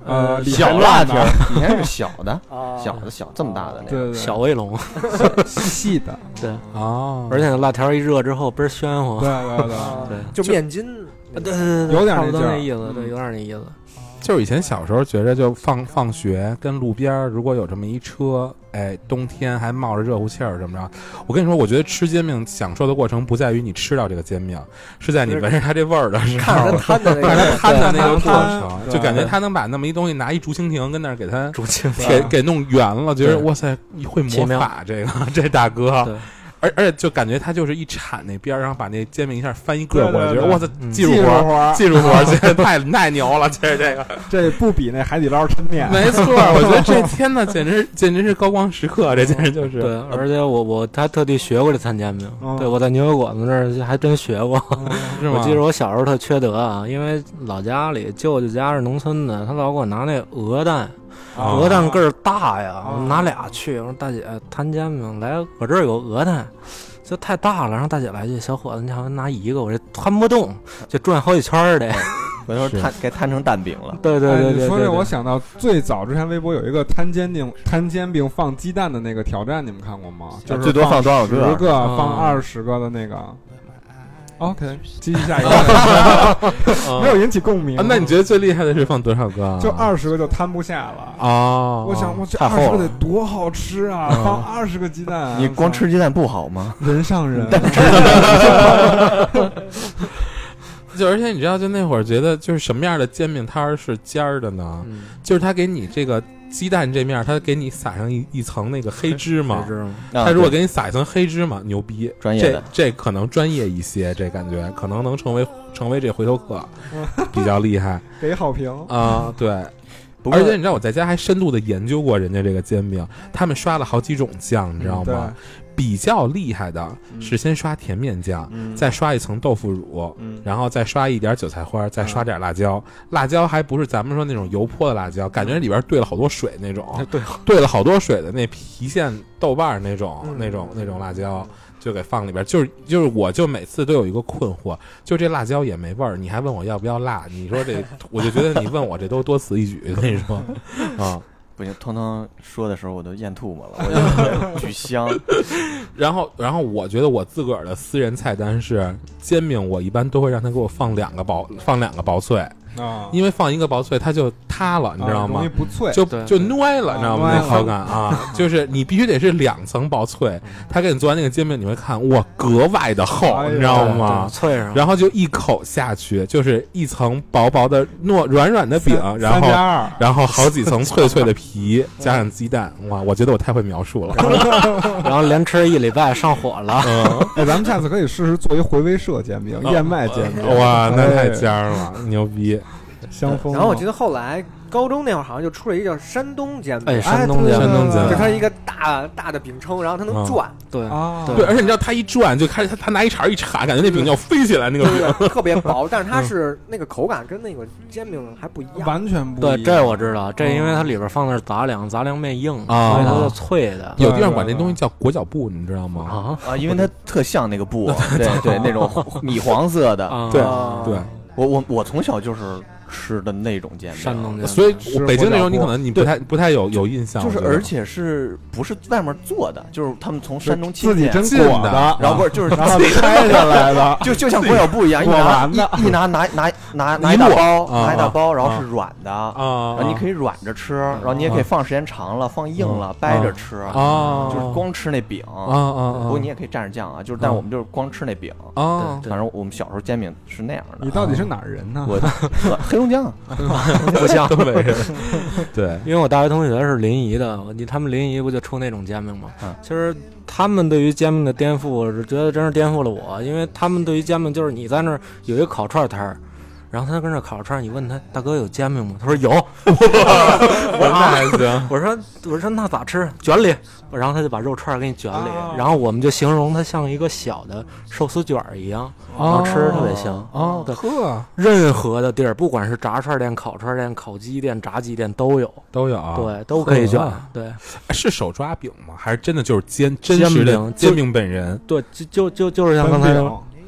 Speaker 10: 呃，
Speaker 8: 小辣条以前是小的，*laughs*
Speaker 3: 啊
Speaker 8: 小的小这么大的那个。
Speaker 9: 小卫龙，*laughs*
Speaker 10: 细细的，*laughs*
Speaker 9: 对，
Speaker 7: 啊，
Speaker 9: 而且辣条一热之后倍儿暄乎
Speaker 10: 对，对对。
Speaker 3: 就面筋，
Speaker 9: 对对对对，
Speaker 10: 有点那
Speaker 9: 意思，对，有点那意思。
Speaker 7: 就是以前小时候觉着，就放放学跟路边儿如果有这么一车，哎，冬天还冒着热乎气儿什么着。我跟你说，我觉得吃煎饼享受的过程不在于你吃到这个煎饼，是在你闻着它这味儿的时
Speaker 3: 看着
Speaker 7: 候，
Speaker 3: 他摊的那
Speaker 7: 看它 *laughs* 摊的那个过程，就感觉他能把那么一东西拿一竹蜻蜓跟那儿给它
Speaker 9: 竹蜻
Speaker 7: 给给弄圆了，觉得哇塞，会魔法这个 *laughs* 这大哥。
Speaker 9: 对，
Speaker 7: 而而且就感觉他就是一铲那边儿，然后把那煎饼一下翻一个过来，觉得哇塞，
Speaker 9: 嗯
Speaker 7: 技术活儿，技术活儿，*laughs* 这太太牛了，这这个。*laughs*
Speaker 10: 这不比那海底捞抻面。
Speaker 7: 没错，我觉得这天呐，*laughs* 简直简直是高光时刻，这简直就是
Speaker 9: 对，而且我我他特地学过这摊煎饼，
Speaker 10: 嗯
Speaker 9: 对我在牛油果子那儿还真学过。
Speaker 7: 是吗？
Speaker 9: 我记得我小时候特缺德啊，因为老家里舅舅家是农村的，他老给我拿那鹅蛋，
Speaker 7: 啊
Speaker 9: 鹅蛋个儿大呀，
Speaker 10: 啊
Speaker 9: 我拿俩去，我说大姐摊煎饼来，我这儿有鹅蛋。就太大了，然后大姐来句：“小伙子，你好像拿一个，我这摊不动，就转好几圈儿得。
Speaker 8: 回头摊给摊成蛋饼了”。*laughs*
Speaker 9: 对对
Speaker 10: 哎
Speaker 9: 对对对，
Speaker 10: 你说这，我想到最早之前微博有一个摊煎饼摊煎饼放鸡蛋的那个挑战，你们看过吗？就是
Speaker 8: 最多放多少个
Speaker 10: 十
Speaker 9: 个？
Speaker 10: 放二十个的那个。OK，继续下一个，*laughs* 没有引起共鸣。
Speaker 7: 啊，那你觉得最厉害的是放多少个啊？
Speaker 10: 就二十个就摊不下了。
Speaker 7: 啊，
Speaker 10: 我想，我这二十个得多好吃啊！
Speaker 7: 嗯
Speaker 10: 放二十个鸡蛋啊，
Speaker 8: 你光吃鸡蛋不好吗？
Speaker 10: 人上人。*laughs*
Speaker 7: 就而且你知道，就那会儿觉得，就是什么样的煎饼摊儿是尖儿的呢？
Speaker 9: 嗯
Speaker 7: 就是他给你这个鸡蛋这面，它给你撒上一一层那个黑芝麻他如果给你撒一层黑芝麻，牛逼，
Speaker 8: 专业的
Speaker 7: 这这可能专业一些，这感觉可能能成为成为这回头客，*laughs* 比较厉害
Speaker 10: 给好评。
Speaker 7: 啊、对，而且你知道我在家还深度的研究过人家这个煎饼，他们刷了好几种酱，你知道
Speaker 10: 对
Speaker 7: 吗？比较厉害的是先刷甜面酱，
Speaker 8: 嗯。
Speaker 7: 再刷一层豆腐乳，
Speaker 10: 嗯。
Speaker 7: 然后再刷一点韭菜花，再刷点辣椒。辣椒还不是咱们说那种油泼的辣椒，感觉里边兑了好多水那种，
Speaker 9: 对，
Speaker 7: 兑了好多水的那郫县豆瓣儿那种、
Speaker 3: 嗯。
Speaker 7: 那种那种辣椒。就给放里边，就是就是，我就每次都有一个困惑，就这辣椒也没味儿，你还问我要不要辣？你说这，我就觉得你问我这都多此一举，跟你说，*laughs* 啊，
Speaker 8: 不行，通通说的时候我都咽吐沫了，我就 *laughs* 巨香。*laughs*
Speaker 7: 然后，然后我觉得我自个儿的私人菜单是煎饼，我一般都会让他给我放两个薄，放两个薄脆，
Speaker 10: 啊，
Speaker 7: 因为放一个薄脆它就塌了，你知道吗
Speaker 10: 啊容易？不脆，
Speaker 7: 就就歪了，
Speaker 10: 啊
Speaker 7: 你知道吗？那口感啊，*laughs* 就是你必须得是两层薄脆，他给你做完那个煎饼，你会看哇，格外的厚，
Speaker 10: 哎
Speaker 7: 你知道吗？
Speaker 9: 脆上，
Speaker 7: 然后就一口下去，就是一层薄薄的糯软软的饼，然后，然后好几层脆脆的皮，加上鸡蛋，哇！我觉得我太会描述了。*laughs*
Speaker 9: 然后连吃一礼拜上火了。
Speaker 7: 嗯，
Speaker 10: 哎，咱们下次可以试试做一回味社煎饼、燕麦煎饼，
Speaker 7: 哇，那太
Speaker 10: 哎
Speaker 7: 尖儿了，牛逼！
Speaker 3: 然后我记得后来高中那会儿好像就出了一个叫山东煎饼，
Speaker 9: 哎，山东煎
Speaker 7: 山东煎饼。
Speaker 3: 它一个大大的饼铛，然后它能
Speaker 7: 嗯。
Speaker 3: 转，
Speaker 9: 对。
Speaker 10: 啊，
Speaker 7: 对，而且你知道它一转就开始，他他拿一铲一铲，感觉那饼就要飞起来，那个饼。*laughs*
Speaker 3: 特别薄，但是它是那个口感跟那个煎饼还不一样。
Speaker 10: 完全不一
Speaker 9: 对，这我知道，这因为它里边放的是杂粮，杂粮面硬，
Speaker 7: 啊
Speaker 9: 所以它就脆的。
Speaker 7: 有地方管这东西叫裹脚布，你知道吗？
Speaker 9: 啊？
Speaker 8: 啊，因为它特像那个布，*laughs* 对对，那种 *laughs* 米黄色的。
Speaker 9: 啊！
Speaker 7: 对
Speaker 3: 啊
Speaker 7: 对，
Speaker 8: 我我我从小就是吃的那种煎饼，
Speaker 9: 山东煎饼，
Speaker 7: 所以
Speaker 10: 是
Speaker 7: 北京那种你可能你不太不太有有印象，
Speaker 8: 就是而且是不是外面做的，就是他们从山东
Speaker 10: 自己真
Speaker 7: 的
Speaker 10: 的，
Speaker 8: 然后不是就是
Speaker 10: 然后 *laughs* 拆下来的，*laughs*
Speaker 8: 就就像裹小布一样，一拿一一拿拿拿拿拿
Speaker 7: 一
Speaker 8: 大包，
Speaker 7: 啊
Speaker 8: 拿一大包，然后
Speaker 7: 啊。
Speaker 8: 是软的，
Speaker 7: 啊，
Speaker 8: 然后你可以软着吃，然后你也可以放时间长了，放硬了掰着吃，
Speaker 7: 啊，
Speaker 8: 就是光吃那饼。
Speaker 7: 啊啊，
Speaker 8: 不过你也可以蘸着酱啊，就是但
Speaker 7: 啊。
Speaker 8: 我们就是光吃那饼。
Speaker 7: 啊，
Speaker 8: 反正我们小时候煎饼是那样的。
Speaker 10: 你到底是哪儿人呢？
Speaker 8: 我黑 *laughs* 龙江啊，*laughs*
Speaker 9: 不像
Speaker 7: 东北人，*laughs* *laughs* 对，
Speaker 9: 因为我大学同学是临沂的，你他们临沂不就出那种煎饼吗？
Speaker 8: 嗯
Speaker 9: 其实他们对于煎饼的颠覆，我是觉得真是颠覆了我，因为他们对于煎饼就是你在那儿有一个烤串摊儿。然后他跟那烤串儿，你问他大哥有煎饼吗？他说有。*laughs*
Speaker 7: 我说那还行，*laughs*
Speaker 9: 我说我说那咋吃？卷里。然后他就把肉串儿给你卷里，
Speaker 10: 啊
Speaker 9: 然后我们就形容它像一个小的寿司卷儿一样，然后吃着特别香。
Speaker 7: 哦，
Speaker 9: 对
Speaker 7: 呵，
Speaker 9: 任何的地儿，不管是炸串店、烤串店、烤鸡店、炸鸡店都有，
Speaker 7: 都有啊，
Speaker 9: 对，都可以卷。对
Speaker 7: 是手抓饼吗？还是真的就是煎真
Speaker 9: 煎
Speaker 7: 实的
Speaker 9: 饼
Speaker 7: 煎饼本人
Speaker 9: 对，就就就就是像刚才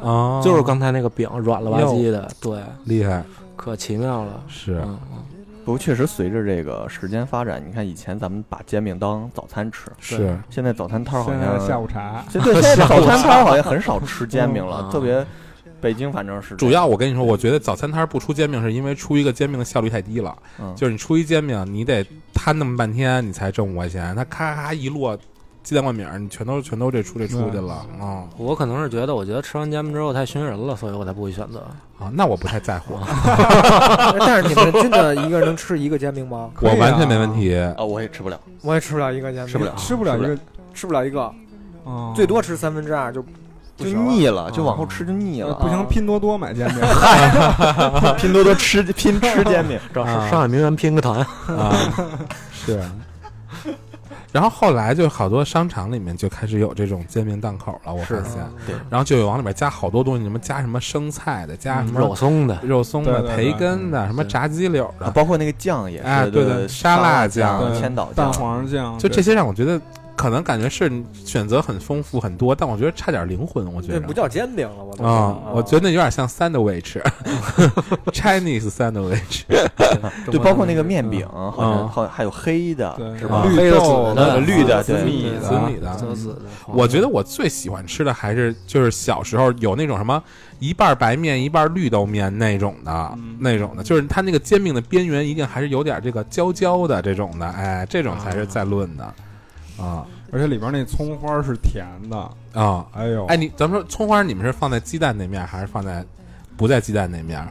Speaker 7: 啊？
Speaker 9: 就是刚才那个饼软了吧唧的，对，
Speaker 7: 厉害，
Speaker 9: 可奇妙了。
Speaker 7: 是。
Speaker 9: 嗯，嗯。
Speaker 8: 不过确实随着这个时间发展，你看以前咱们把煎饼当早餐吃，
Speaker 7: 是，
Speaker 8: 现在早餐摊儿好
Speaker 10: 现在
Speaker 8: 像
Speaker 10: 下午茶，
Speaker 8: 现在对现在 *laughs* 早餐摊儿好像很少吃煎饼了
Speaker 9: 嗯，
Speaker 8: 特别北京反正是
Speaker 7: 主要我跟你说，我觉得早餐摊儿不出煎饼，是因为出一个煎饼的效率太低了。
Speaker 8: 嗯。
Speaker 7: 就是你出一煎饼，你得摊那么半天，你才挣五块钱。他咔咔一摞鸡蛋灌饼，你全都全都这出这出去了啊。
Speaker 9: 我可能是觉得，我觉得吃完煎饼之后太熏人了，所以我才不会选择。
Speaker 7: 啊！那我不太在乎，*laughs*
Speaker 3: 但是你们真的一个人能吃一个煎饼吗？*laughs*
Speaker 10: 啊。
Speaker 7: 我完全没问题。
Speaker 8: 啊，我也吃不了，
Speaker 3: 我也吃不了一个煎饼，
Speaker 8: 吃不了
Speaker 10: 吃不了一个，
Speaker 3: 吃不了。一个，
Speaker 10: 嗯
Speaker 3: 最多吃三分之二就
Speaker 8: 就腻了，就往后吃就腻了。
Speaker 10: 呃不行，拼多多买煎饼，*laughs*
Speaker 8: 拼多多吃拼吃煎饼，
Speaker 9: 上海名媛拼个团，
Speaker 7: 啊，是。然后后来就好多商场里面就开始有这种煎饼档口了，我发现，
Speaker 8: 对，
Speaker 7: 然后就有往里面加好多东西，什么加什么生菜的，加什么
Speaker 9: 肉松的，
Speaker 7: 肉松的、
Speaker 10: 对对对。
Speaker 7: 培根的，什么炸鸡柳
Speaker 8: 啊
Speaker 7: 的，
Speaker 8: 包括那个酱也是，
Speaker 7: 哎对的沙
Speaker 8: 沙
Speaker 7: 拉酱
Speaker 8: 千岛酱。
Speaker 10: 蛋，黄酱，
Speaker 7: 就这些让我觉得可能感觉是选择很丰富很多，但我觉得差点灵魂，我觉得。
Speaker 3: 那不叫煎饼了，我都
Speaker 7: 啊，我觉得有点像 sandwich，Chinese sandwich，
Speaker 8: 对，*laughs* *laughs* 包括那个面饼，好像
Speaker 7: 嗯。
Speaker 8: 好像还有黑的，
Speaker 10: 对。
Speaker 8: 是吧？
Speaker 10: 绿豆
Speaker 9: 的
Speaker 8: 呃绿的
Speaker 10: 紫米
Speaker 7: 紫米的。
Speaker 9: 紫紫的。
Speaker 7: 我觉得我最喜欢吃的还是就是小时候有那种什么一半白面一半绿豆面那种的，
Speaker 10: 嗯。
Speaker 7: 那种的，就是它那个煎饼的边缘一定还是有点这个焦焦的这种的，哎，这种才是在论的，啊
Speaker 10: 而且里边那葱花是甜的，
Speaker 7: 啊，
Speaker 10: 哎呦，
Speaker 7: 哎，你咱们说葱花，你们是放在鸡蛋那面，还是放在不在鸡蛋那面？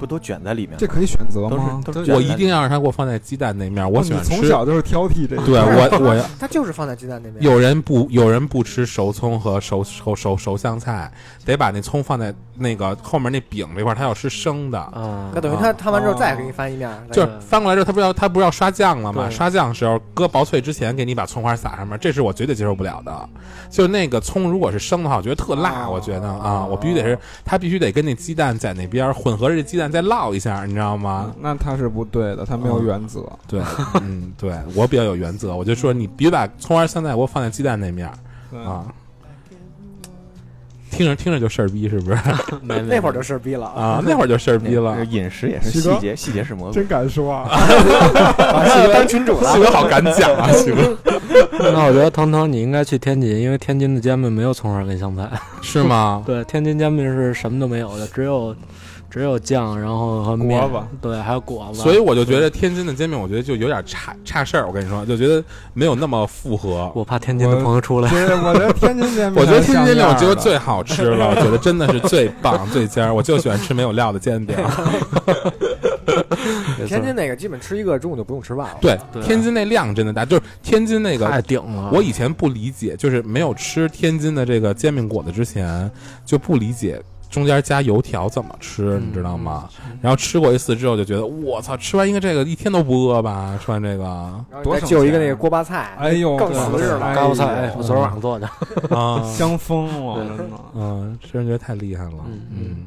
Speaker 8: 不都卷在里面吗？
Speaker 10: 这可以选择
Speaker 8: 都
Speaker 10: 吗？
Speaker 8: 是都是
Speaker 7: 我一定要让他给我放在鸡蛋那面，我喜欢
Speaker 10: 你从。小就是挑剔这个。
Speaker 7: 对我 *laughs* 我要
Speaker 3: 它就是放在鸡蛋那面。
Speaker 7: 有人不有人不吃熟葱和熟熟熟熟香菜，得把那葱放在那个后面那饼这块儿，他要吃生的。
Speaker 9: 啊，
Speaker 3: 那等于他摊完之后再给你翻一面，
Speaker 7: 就是翻过来之后，他不是要他不是要刷酱了吗？刷酱的时候搁薄脆之前给你把葱花撒上面，这是我绝对接受不了的。就那个葱如果是生的话，我觉得特辣，
Speaker 10: 哦
Speaker 7: 我觉得啊，我必须得是它必须得跟那鸡蛋在那边混合着这鸡蛋再烙一下，你知道吗？
Speaker 10: 那他是不对的，他没有原则。
Speaker 7: 对，嗯，对我比较有原则，我就说你别把葱花香菜给我放在鸡蛋那面
Speaker 10: 儿
Speaker 7: 啊。听着听着就事儿逼，是不是 *laughs*
Speaker 3: 那会儿就事儿逼了
Speaker 7: 啊？那会儿就事儿逼了。
Speaker 8: 饮食也是细节，细节是魔鬼。
Speaker 10: 真敢说啊！*laughs*
Speaker 3: 当群主了 *laughs*
Speaker 7: 好敢讲啊，
Speaker 9: 那我觉得腾腾你应该去天津，因为天津的煎饼没有葱花跟香菜。
Speaker 7: 是吗？
Speaker 9: 对，天津煎饼是什么都没有的，只有只有酱，然后和面
Speaker 10: 果子，
Speaker 9: 对，还有果子。
Speaker 7: 所以我就觉得天津的煎饼，我觉得就有点差差事儿。我跟你说，就觉得没有那么复合。
Speaker 9: 我怕天津的朋友出来。
Speaker 10: 对，我觉得天津煎饼，
Speaker 7: 我觉得天津煎饼，我觉得最好吃了，我觉得真的是最棒 *laughs* 最尖儿。我就喜欢吃没有料的煎饼。*laughs*
Speaker 3: 天津那个基本吃一个中午就不用吃饭了。
Speaker 7: 对，天津那量真的大，就是天津那个太。
Speaker 9: 顶了！
Speaker 7: 我以前不理解，就是没有吃天津的这个煎饼果子之前，就不理解中间加油条怎么吃，
Speaker 9: 嗯
Speaker 7: 你知道吗？然后吃过一次之后，就觉得我操，吃完一个这个一天都不饿吧？*laughs* 吃完这个
Speaker 3: 就一个那个锅巴菜，
Speaker 10: 哎呦
Speaker 3: 更合适了。
Speaker 10: 哎
Speaker 9: 嘎巴菜，哎我昨儿晚上做的。
Speaker 7: 啊，*laughs*
Speaker 10: 香疯了，
Speaker 9: 对
Speaker 10: 真的。
Speaker 7: 嗯，真觉得太厉害了。
Speaker 9: 嗯
Speaker 7: 嗯，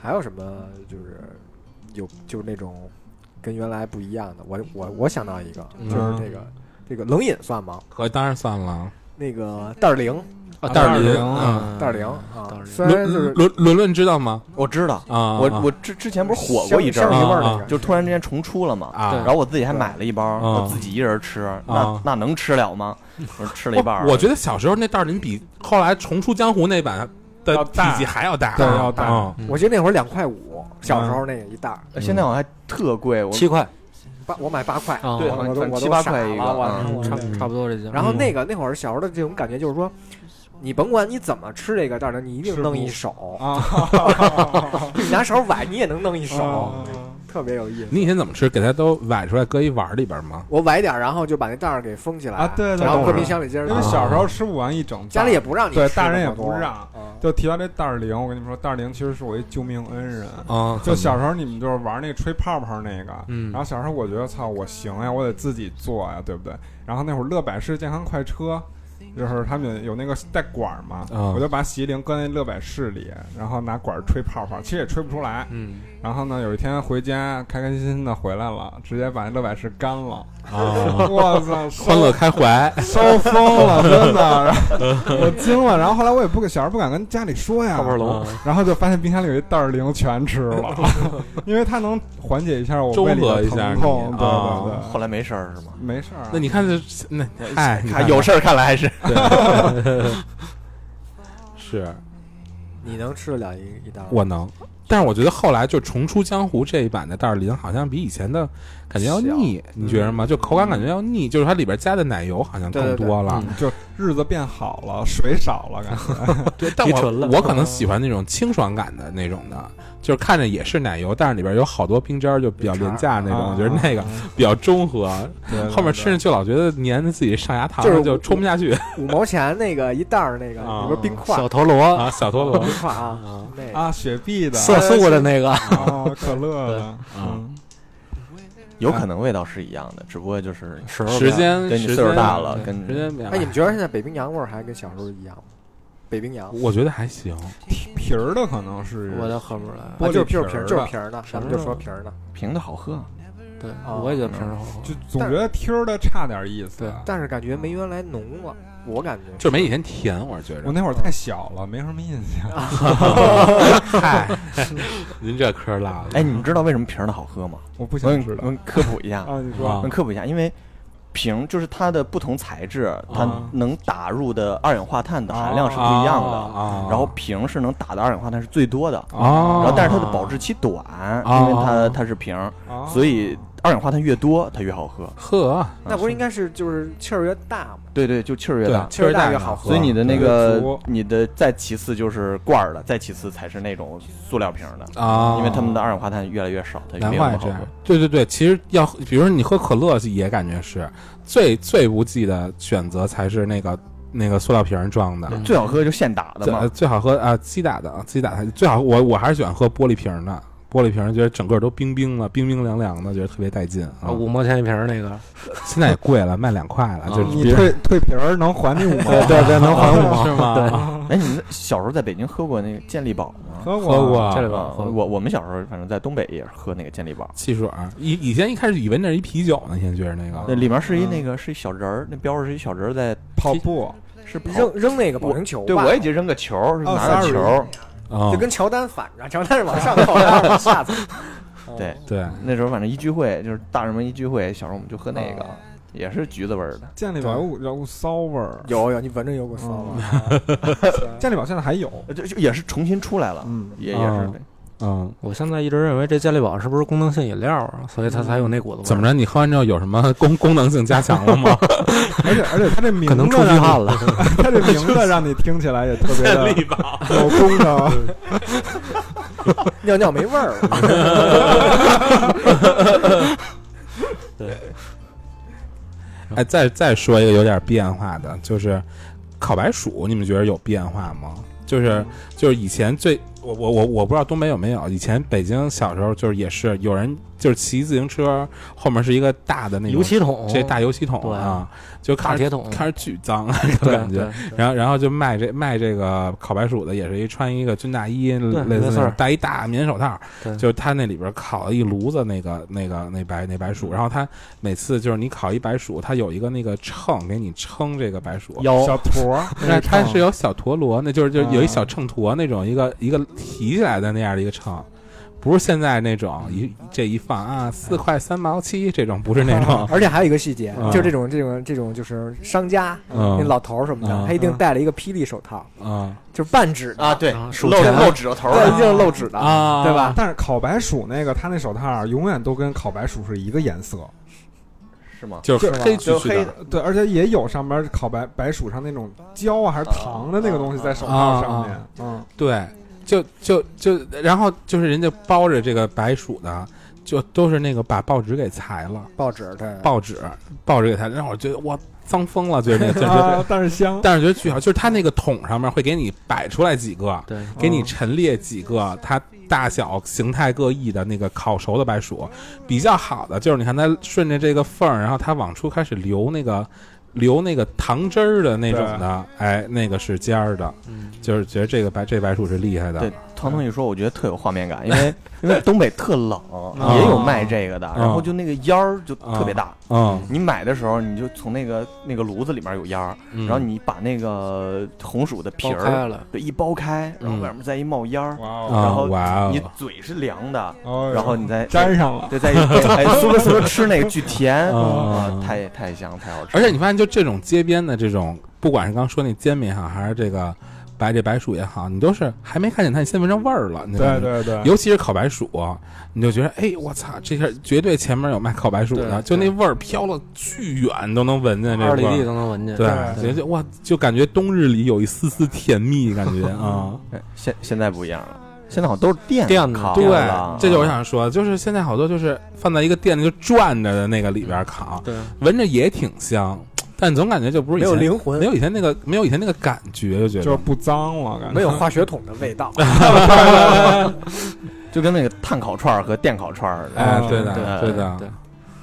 Speaker 3: 还有什么就是有就是那种跟原来不一样的？我我我想到一个，
Speaker 9: 嗯
Speaker 3: 就是这个这个冷饮算吗？
Speaker 7: 可当然算了。
Speaker 3: 那个袋儿零，
Speaker 7: 啊，
Speaker 10: 袋儿零
Speaker 7: 袋儿零，
Speaker 9: 嗯
Speaker 3: 袋儿零啊
Speaker 9: 袋儿，零
Speaker 3: 虽然就是
Speaker 7: 伦伦伦伦知道吗？
Speaker 8: 我知道，
Speaker 7: 啊，
Speaker 8: 我
Speaker 7: 啊
Speaker 8: 我之之前不是火过一阵儿
Speaker 3: 味儿
Speaker 8: 就突然之间重出了嘛。
Speaker 7: 啊，
Speaker 8: 然后我自己还买了一包，
Speaker 7: 啊
Speaker 8: 我自己一人吃，
Speaker 7: 啊
Speaker 8: 那那能吃了吗？我吃了一半儿。
Speaker 7: 我觉得小时候那袋儿零比后来重出江湖那版的体积还要大，
Speaker 10: 对要大
Speaker 7: 嗯
Speaker 3: 我记得那会儿两块五，小时候那个一袋儿，
Speaker 8: 呃现在我还特贵，我
Speaker 9: 七块
Speaker 3: 八我买八块，
Speaker 9: 啊，
Speaker 8: 对
Speaker 3: 我都我都
Speaker 8: 七八
Speaker 3: 傻
Speaker 8: 块一个
Speaker 9: 差差不多这些。
Speaker 3: 然后那个那会儿小时候的这种感觉就是说，你甭管你怎么吃这个袋儿零，你一定弄一手，
Speaker 10: 啊，*laughs*
Speaker 3: 你拿手崴你也能弄一手
Speaker 10: 啊，
Speaker 3: 特别有意思。
Speaker 7: 你以前怎么吃？给它都崴出来，搁一碗儿里边吗？
Speaker 3: 我崴点儿，然后就把那袋儿给封起来
Speaker 10: 啊对对
Speaker 3: 然后搁
Speaker 10: 对
Speaker 3: 冰箱里接着
Speaker 10: 因为。小时候吃不完一整，
Speaker 3: 家里也不让你吃
Speaker 10: 对大人也不让
Speaker 3: 啊
Speaker 10: 就提到这袋儿零，我跟你们说，袋儿零其实是我一救命恩人。
Speaker 7: 啊，
Speaker 10: 就小时候你们就是玩那个吹泡泡那个，
Speaker 9: 嗯
Speaker 10: 然后小时候我觉得操我行呀，我得自己做呀，对不对？然后那会儿乐百氏健康快车，就是他们有那个带管儿嘛，
Speaker 7: 嗯
Speaker 10: 我就把洗衣灵搁那乐百氏里，然后拿管儿吹泡泡，其实也吹不出来。
Speaker 9: 嗯，
Speaker 10: 然后呢，有一天回家开开心心的回来了，直接把那乐百氏干了，
Speaker 7: 啊，
Speaker 10: 我操，*laughs*
Speaker 7: 欢乐开怀，
Speaker 10: 烧疯了，*laughs* 真的，然后我惊了。然后后来我也不跟小孩不敢跟家里说呀，
Speaker 9: 泡泡龙，
Speaker 10: 然后就发现冰箱里有一袋儿零全吃了，*laughs* 因为它能缓解一下我胃里的
Speaker 7: 一下
Speaker 10: 疼痛。对
Speaker 7: 啊
Speaker 10: 对对，
Speaker 8: 后来没事儿是吗？
Speaker 10: 没事儿啊。
Speaker 7: 那你看这那哎，你看。
Speaker 8: 有事儿，看来还是。
Speaker 7: 是。
Speaker 3: 你能吃得了一一袋？
Speaker 7: 我能，但是我觉得后来就重出江湖这一版的戴尔林好像比以前的感觉要腻，你觉得吗？就口感感觉要腻，就是它里边加的奶油好像更
Speaker 3: 对对对
Speaker 7: 多了。
Speaker 10: 就日子变好了，水少了，感觉。*laughs*
Speaker 7: 对，但我
Speaker 9: 提纯了
Speaker 7: 我可能喜欢那种清爽感的那种的，就是看着也是奶油，但是里边有好多冰渣儿，就比较廉价那种。我觉得那个比较中和，
Speaker 10: 对对
Speaker 7: 后面吃着就老觉得粘着自己上牙膛，
Speaker 3: 就是
Speaker 7: 就冲不下去
Speaker 3: 五毛钱那个一袋儿那个
Speaker 7: 啊
Speaker 3: 里边冰块
Speaker 9: 小陀螺，
Speaker 7: 啊。小陀螺
Speaker 3: 冰块啊，
Speaker 7: 啊
Speaker 10: 啊，雪碧的，
Speaker 9: 色素的那个，
Speaker 10: 啊，可乐的，
Speaker 8: 有可能味道是一样的，只不过就是
Speaker 9: 时候
Speaker 7: 时间
Speaker 8: 跟你岁数
Speaker 7: 时间
Speaker 8: 大了，跟
Speaker 7: 时间变了
Speaker 3: 哎，你们觉得现在北冰洋味儿还跟小时候一样吗？北冰洋，
Speaker 7: 我觉得还行，
Speaker 10: 皮儿的可能是
Speaker 9: 我都喝不出来。
Speaker 3: 就是就是
Speaker 10: 皮儿的
Speaker 3: 就是皮儿的，咱们就说皮儿的。
Speaker 8: 瓶的好喝。
Speaker 9: 对，
Speaker 3: 哦
Speaker 9: 我也觉得瓶儿好喝。
Speaker 10: 就总觉得听儿的差点意思。
Speaker 9: 对
Speaker 3: 但是感觉没原来浓了，我感觉
Speaker 7: 就是没以前甜，我是觉着。
Speaker 10: 我那会儿太小了，没什么印象。*laughs* *laughs*
Speaker 7: 嗨，您这嗑辣的。
Speaker 8: 哎，你们知道为什么瓶儿的好喝吗？
Speaker 10: 我不想知道
Speaker 8: 给你我给你科普一下，*laughs*
Speaker 10: 啊，你
Speaker 7: 啊
Speaker 10: 说
Speaker 8: 我科普一下，因为瓶就是它的不同材质，它
Speaker 7: 啊
Speaker 8: 能打入的二氧化碳的含量是不一样的。
Speaker 7: 啊，
Speaker 8: 然后瓶是能打的二氧化碳是最多的，
Speaker 7: 哦
Speaker 8: 然后但是它的保质期短，因为它它是瓶所以二氧化碳越多，它越好喝。
Speaker 7: 呵，
Speaker 3: 那不是应该是就是气儿越大吗？
Speaker 8: 对对，就气儿越大，
Speaker 3: 气儿大越
Speaker 7: 越
Speaker 3: 好喝
Speaker 8: 所以你的那个你的再其次就是罐儿的，再其次才是那种塑料瓶的，
Speaker 7: 啊，
Speaker 8: 因为它们的二氧化碳越来越少，它就
Speaker 7: 难
Speaker 8: 没有那么好
Speaker 7: 怪这样
Speaker 8: 喝。。
Speaker 7: 对对对，其实要比如说你喝可乐也感觉是最最无忌的选择才是那个那个塑料瓶儿装的。
Speaker 8: 最好喝就现打的嘛，
Speaker 7: 最好喝啊，机打的啊，机打的最好。我我还是喜欢喝玻璃瓶儿的，玻璃瓶儿觉得整个都冰冰的，冰冰凉凉的，觉得特别带劲啊。
Speaker 9: 五毛钱一瓶儿那个，*laughs*
Speaker 7: 现在也贵了，卖两块了，就是
Speaker 10: 你退退瓶儿能还你五毛？
Speaker 9: 对对对，能还五毛 *laughs*
Speaker 7: 是吗？
Speaker 8: 哎，你们小时候在北京喝过那个健力宝吗？
Speaker 10: 喝
Speaker 7: 喝过
Speaker 9: 这里
Speaker 8: 啊
Speaker 9: 吧，
Speaker 8: 我我们小时候反正在东北也是喝那个健力宝，
Speaker 7: 汽水儿，以以前一开始以为那是一啤酒呢，现在觉得那个那
Speaker 8: 里面是一那个是一小人儿，那标志是一小人儿在
Speaker 10: 跑步，
Speaker 8: 是
Speaker 3: 扔扔那个保龄球吧，
Speaker 8: 对，我也记得扔个球拿个球
Speaker 3: 就，跟乔丹反着，乔丹是往上，乔丹是往下走。*laughs*
Speaker 8: 对，
Speaker 7: 对，
Speaker 8: 那时候反正一聚会就是大人们一聚会，小时候我们就喝那个
Speaker 3: 哦，
Speaker 8: 也是橘子味儿的。
Speaker 10: 健力宝有有股骚味儿。
Speaker 3: 有有，你闻着有股骚味儿。*laughs*
Speaker 10: 健力宝现在还有，
Speaker 8: 呃就就也是重新出来了，
Speaker 10: 嗯，
Speaker 8: 也也是
Speaker 7: 嗯
Speaker 9: 我现在一直认为这健力宝是不是功能性饮料啊？所以它才有那股子味儿。
Speaker 7: 怎么着？你喝完之后有什么功功能性加强了吗？*laughs*
Speaker 10: 而且而且它这名字可能
Speaker 9: 出虚汗了？*laughs*
Speaker 10: 它这名字让你听起来也特别的有功能。
Speaker 3: 尿尿没味儿。
Speaker 7: 对哎，再再说一个有点变化的，就是烤白薯，你们觉得有变化吗？就是就是以前最我我我我不知道东北有没有，以前北京小时候就是也是有人就是骑自行车后面是一个大的那种
Speaker 9: 油漆桶，
Speaker 7: 这大油漆桶
Speaker 9: 对
Speaker 7: 啊，就看着
Speaker 9: 大铁桶，
Speaker 7: 看着巨脏那种
Speaker 9: 对
Speaker 7: 感觉。然后然后就卖这卖这个烤白薯的，也是一穿一个军大衣，类似戴一大棉手套，
Speaker 9: 对
Speaker 7: 就是他那里边烤了一炉子那个那个那白那白薯，然后他每次就是你烤一白薯，他有一个那个秤给你称这个白薯。
Speaker 9: 有
Speaker 10: 小坨，
Speaker 7: 那它是有小陀螺，那就是就是有一
Speaker 10: 啊
Speaker 7: 小秤砣那种一个一个提起来的那样的一个秤，不是现在那种一这一放啊四块三毛七这种，不是那种，
Speaker 3: 而且还有一个细节
Speaker 7: 嗯，
Speaker 3: 就是这种这种这种就是商家，那
Speaker 7: 嗯
Speaker 3: 老头儿什么的，
Speaker 7: 嗯。
Speaker 3: 他一定戴了一个霹雳手套，
Speaker 7: 嗯。
Speaker 3: 就是半指的。
Speaker 8: 啊，，对露
Speaker 9: 钱。
Speaker 8: 露指头头
Speaker 3: 对，一
Speaker 8: 儿
Speaker 3: 定是露指的，
Speaker 7: 啊，
Speaker 3: 对吧？
Speaker 10: 但是烤白薯那个，他那手套永远都跟烤白薯是一个颜色。
Speaker 8: 是吗？
Speaker 7: 就是
Speaker 3: 是吧
Speaker 7: 黑黢黢的。
Speaker 8: 就黑的，
Speaker 10: 对，而且也有上边烤白白薯上那种胶啊还是糖的那个东西在手套上面。嗯，
Speaker 7: 对，就就就，然后就是人家包着这个白薯的，就都是那个把报纸给裁了，
Speaker 3: 报纸对，
Speaker 7: 报纸报纸给裁了，让我觉得哇脏疯了，觉得那个，
Speaker 10: 啊，但是香。
Speaker 7: 但是觉得巨好，就是它那个桶上面会给你摆出来几个，
Speaker 9: 对，
Speaker 7: 给你陈列几个它大小形态各异的那个烤熟的白薯，比较好的就是你看它顺着这个缝儿，然后它往出开始流那个。流那个糖汁儿的那种的，哎，那个是尖儿的，
Speaker 9: 嗯，
Speaker 7: 就是觉得这个白这白薯是厉害的。
Speaker 8: 对，唐腾一说，我觉得特有画面感，因为 *laughs* 因为东北特冷，
Speaker 7: 啊
Speaker 8: 也有卖这个的，然后就那个烟儿就特别大。
Speaker 7: 嗯，
Speaker 8: 你买的时候，你就从那个那个炉子里面有烟儿，
Speaker 7: 嗯
Speaker 8: 然后你把那个红薯的皮儿
Speaker 9: 了，
Speaker 8: 对一剥开，然后
Speaker 7: 嗯
Speaker 8: 外面再一冒烟儿，然后你
Speaker 7: 哦，
Speaker 8: 嘴是凉的，
Speaker 10: 哦
Speaker 8: 然后你再
Speaker 10: 粘上了。
Speaker 8: 对再一哎嗦咯嗦咯吃那个巨甜，
Speaker 7: 啊
Speaker 8: 啊，太太香太好吃。
Speaker 7: 而且你发现，就这种街边的这种，不管是刚说那煎饼也好，还是这个白这白薯也好，你都是还没看见它，你先闻着味儿了。你知道吗
Speaker 10: 对对对，
Speaker 7: 尤其是烤白薯，你就觉得，哎，我操，这下绝对前面有卖烤白薯的，就那味儿飘了巨远，都能闻见这
Speaker 9: 二里地。都能闻见。
Speaker 7: 对，
Speaker 10: 对
Speaker 7: 觉得哇，就感觉冬日里有一丝丝甜蜜感觉啊。*laughs*
Speaker 8: 哎现现在不一样了，现在好像都是电
Speaker 9: 电
Speaker 8: 烤
Speaker 7: 对，这就我想说，就是现在好多就是放在一个店里就转着的那个里边烤，
Speaker 9: 对，
Speaker 7: 闻着也挺香，但总感觉就不是以
Speaker 3: 没有灵魂
Speaker 7: 没，有以前那个没有以前那个感觉，就觉得
Speaker 10: 就是不脏了，感觉
Speaker 3: 没有化学桶的味道。*laughs*
Speaker 8: 就跟那个炭烤串儿和电烤串儿，
Speaker 7: 哎，
Speaker 10: 嗯
Speaker 7: 对的，
Speaker 8: 对
Speaker 7: 对的，
Speaker 9: 对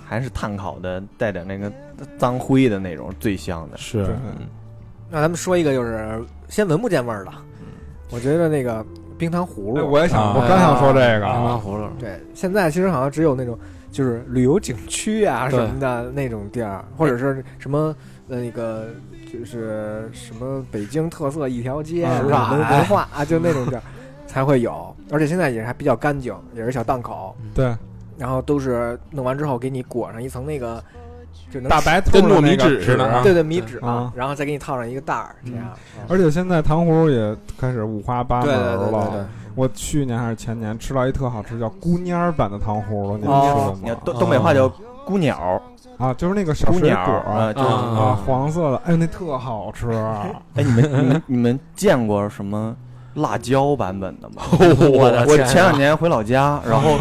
Speaker 8: 还是炭烤的，带点那个脏灰的那种最香的。
Speaker 7: 是
Speaker 10: 对
Speaker 3: 那咱们说一个，就是先闻不见味儿的。我觉得那个冰糖葫
Speaker 10: 哎
Speaker 3: 芦，
Speaker 10: 我也想，
Speaker 7: 啊
Speaker 10: 我刚想说这个
Speaker 9: 冰
Speaker 10: 个，
Speaker 9: 糖葫芦，
Speaker 3: 对，现在其实好像只有那种就是旅游景区啊什么的那种地儿，或者是什么呃那个就是什么北京特色一条街
Speaker 10: 嗯
Speaker 3: 是吧？文化啊，就那种地儿才会有，而且现在也还比较干净，也是小档口，
Speaker 10: 对，
Speaker 3: 然后都是弄完之后给你裹上一层那个就能
Speaker 10: 大白兔
Speaker 7: 跟糯米纸似的啊。
Speaker 3: 对对米纸嘛
Speaker 10: 啊，
Speaker 3: 然后再给你套上一个袋儿，这样。
Speaker 10: 而且现在糖葫芦也开始五花八门了
Speaker 3: 对。
Speaker 10: 我去年还是前年吃到一特好吃，叫姑蔫儿版的糖葫芦，你们
Speaker 3: 哦
Speaker 10: 吃过吗？
Speaker 8: 东东北话叫姑鸟，
Speaker 10: 啊，就是那个小水果
Speaker 8: 啊，就是
Speaker 10: 黄色的，哎，那特好吃。*laughs*
Speaker 8: 哎，你们你们你们见过什么辣椒版本的吗？*laughs*
Speaker 9: 我的啊
Speaker 8: 我前两年回老家，然后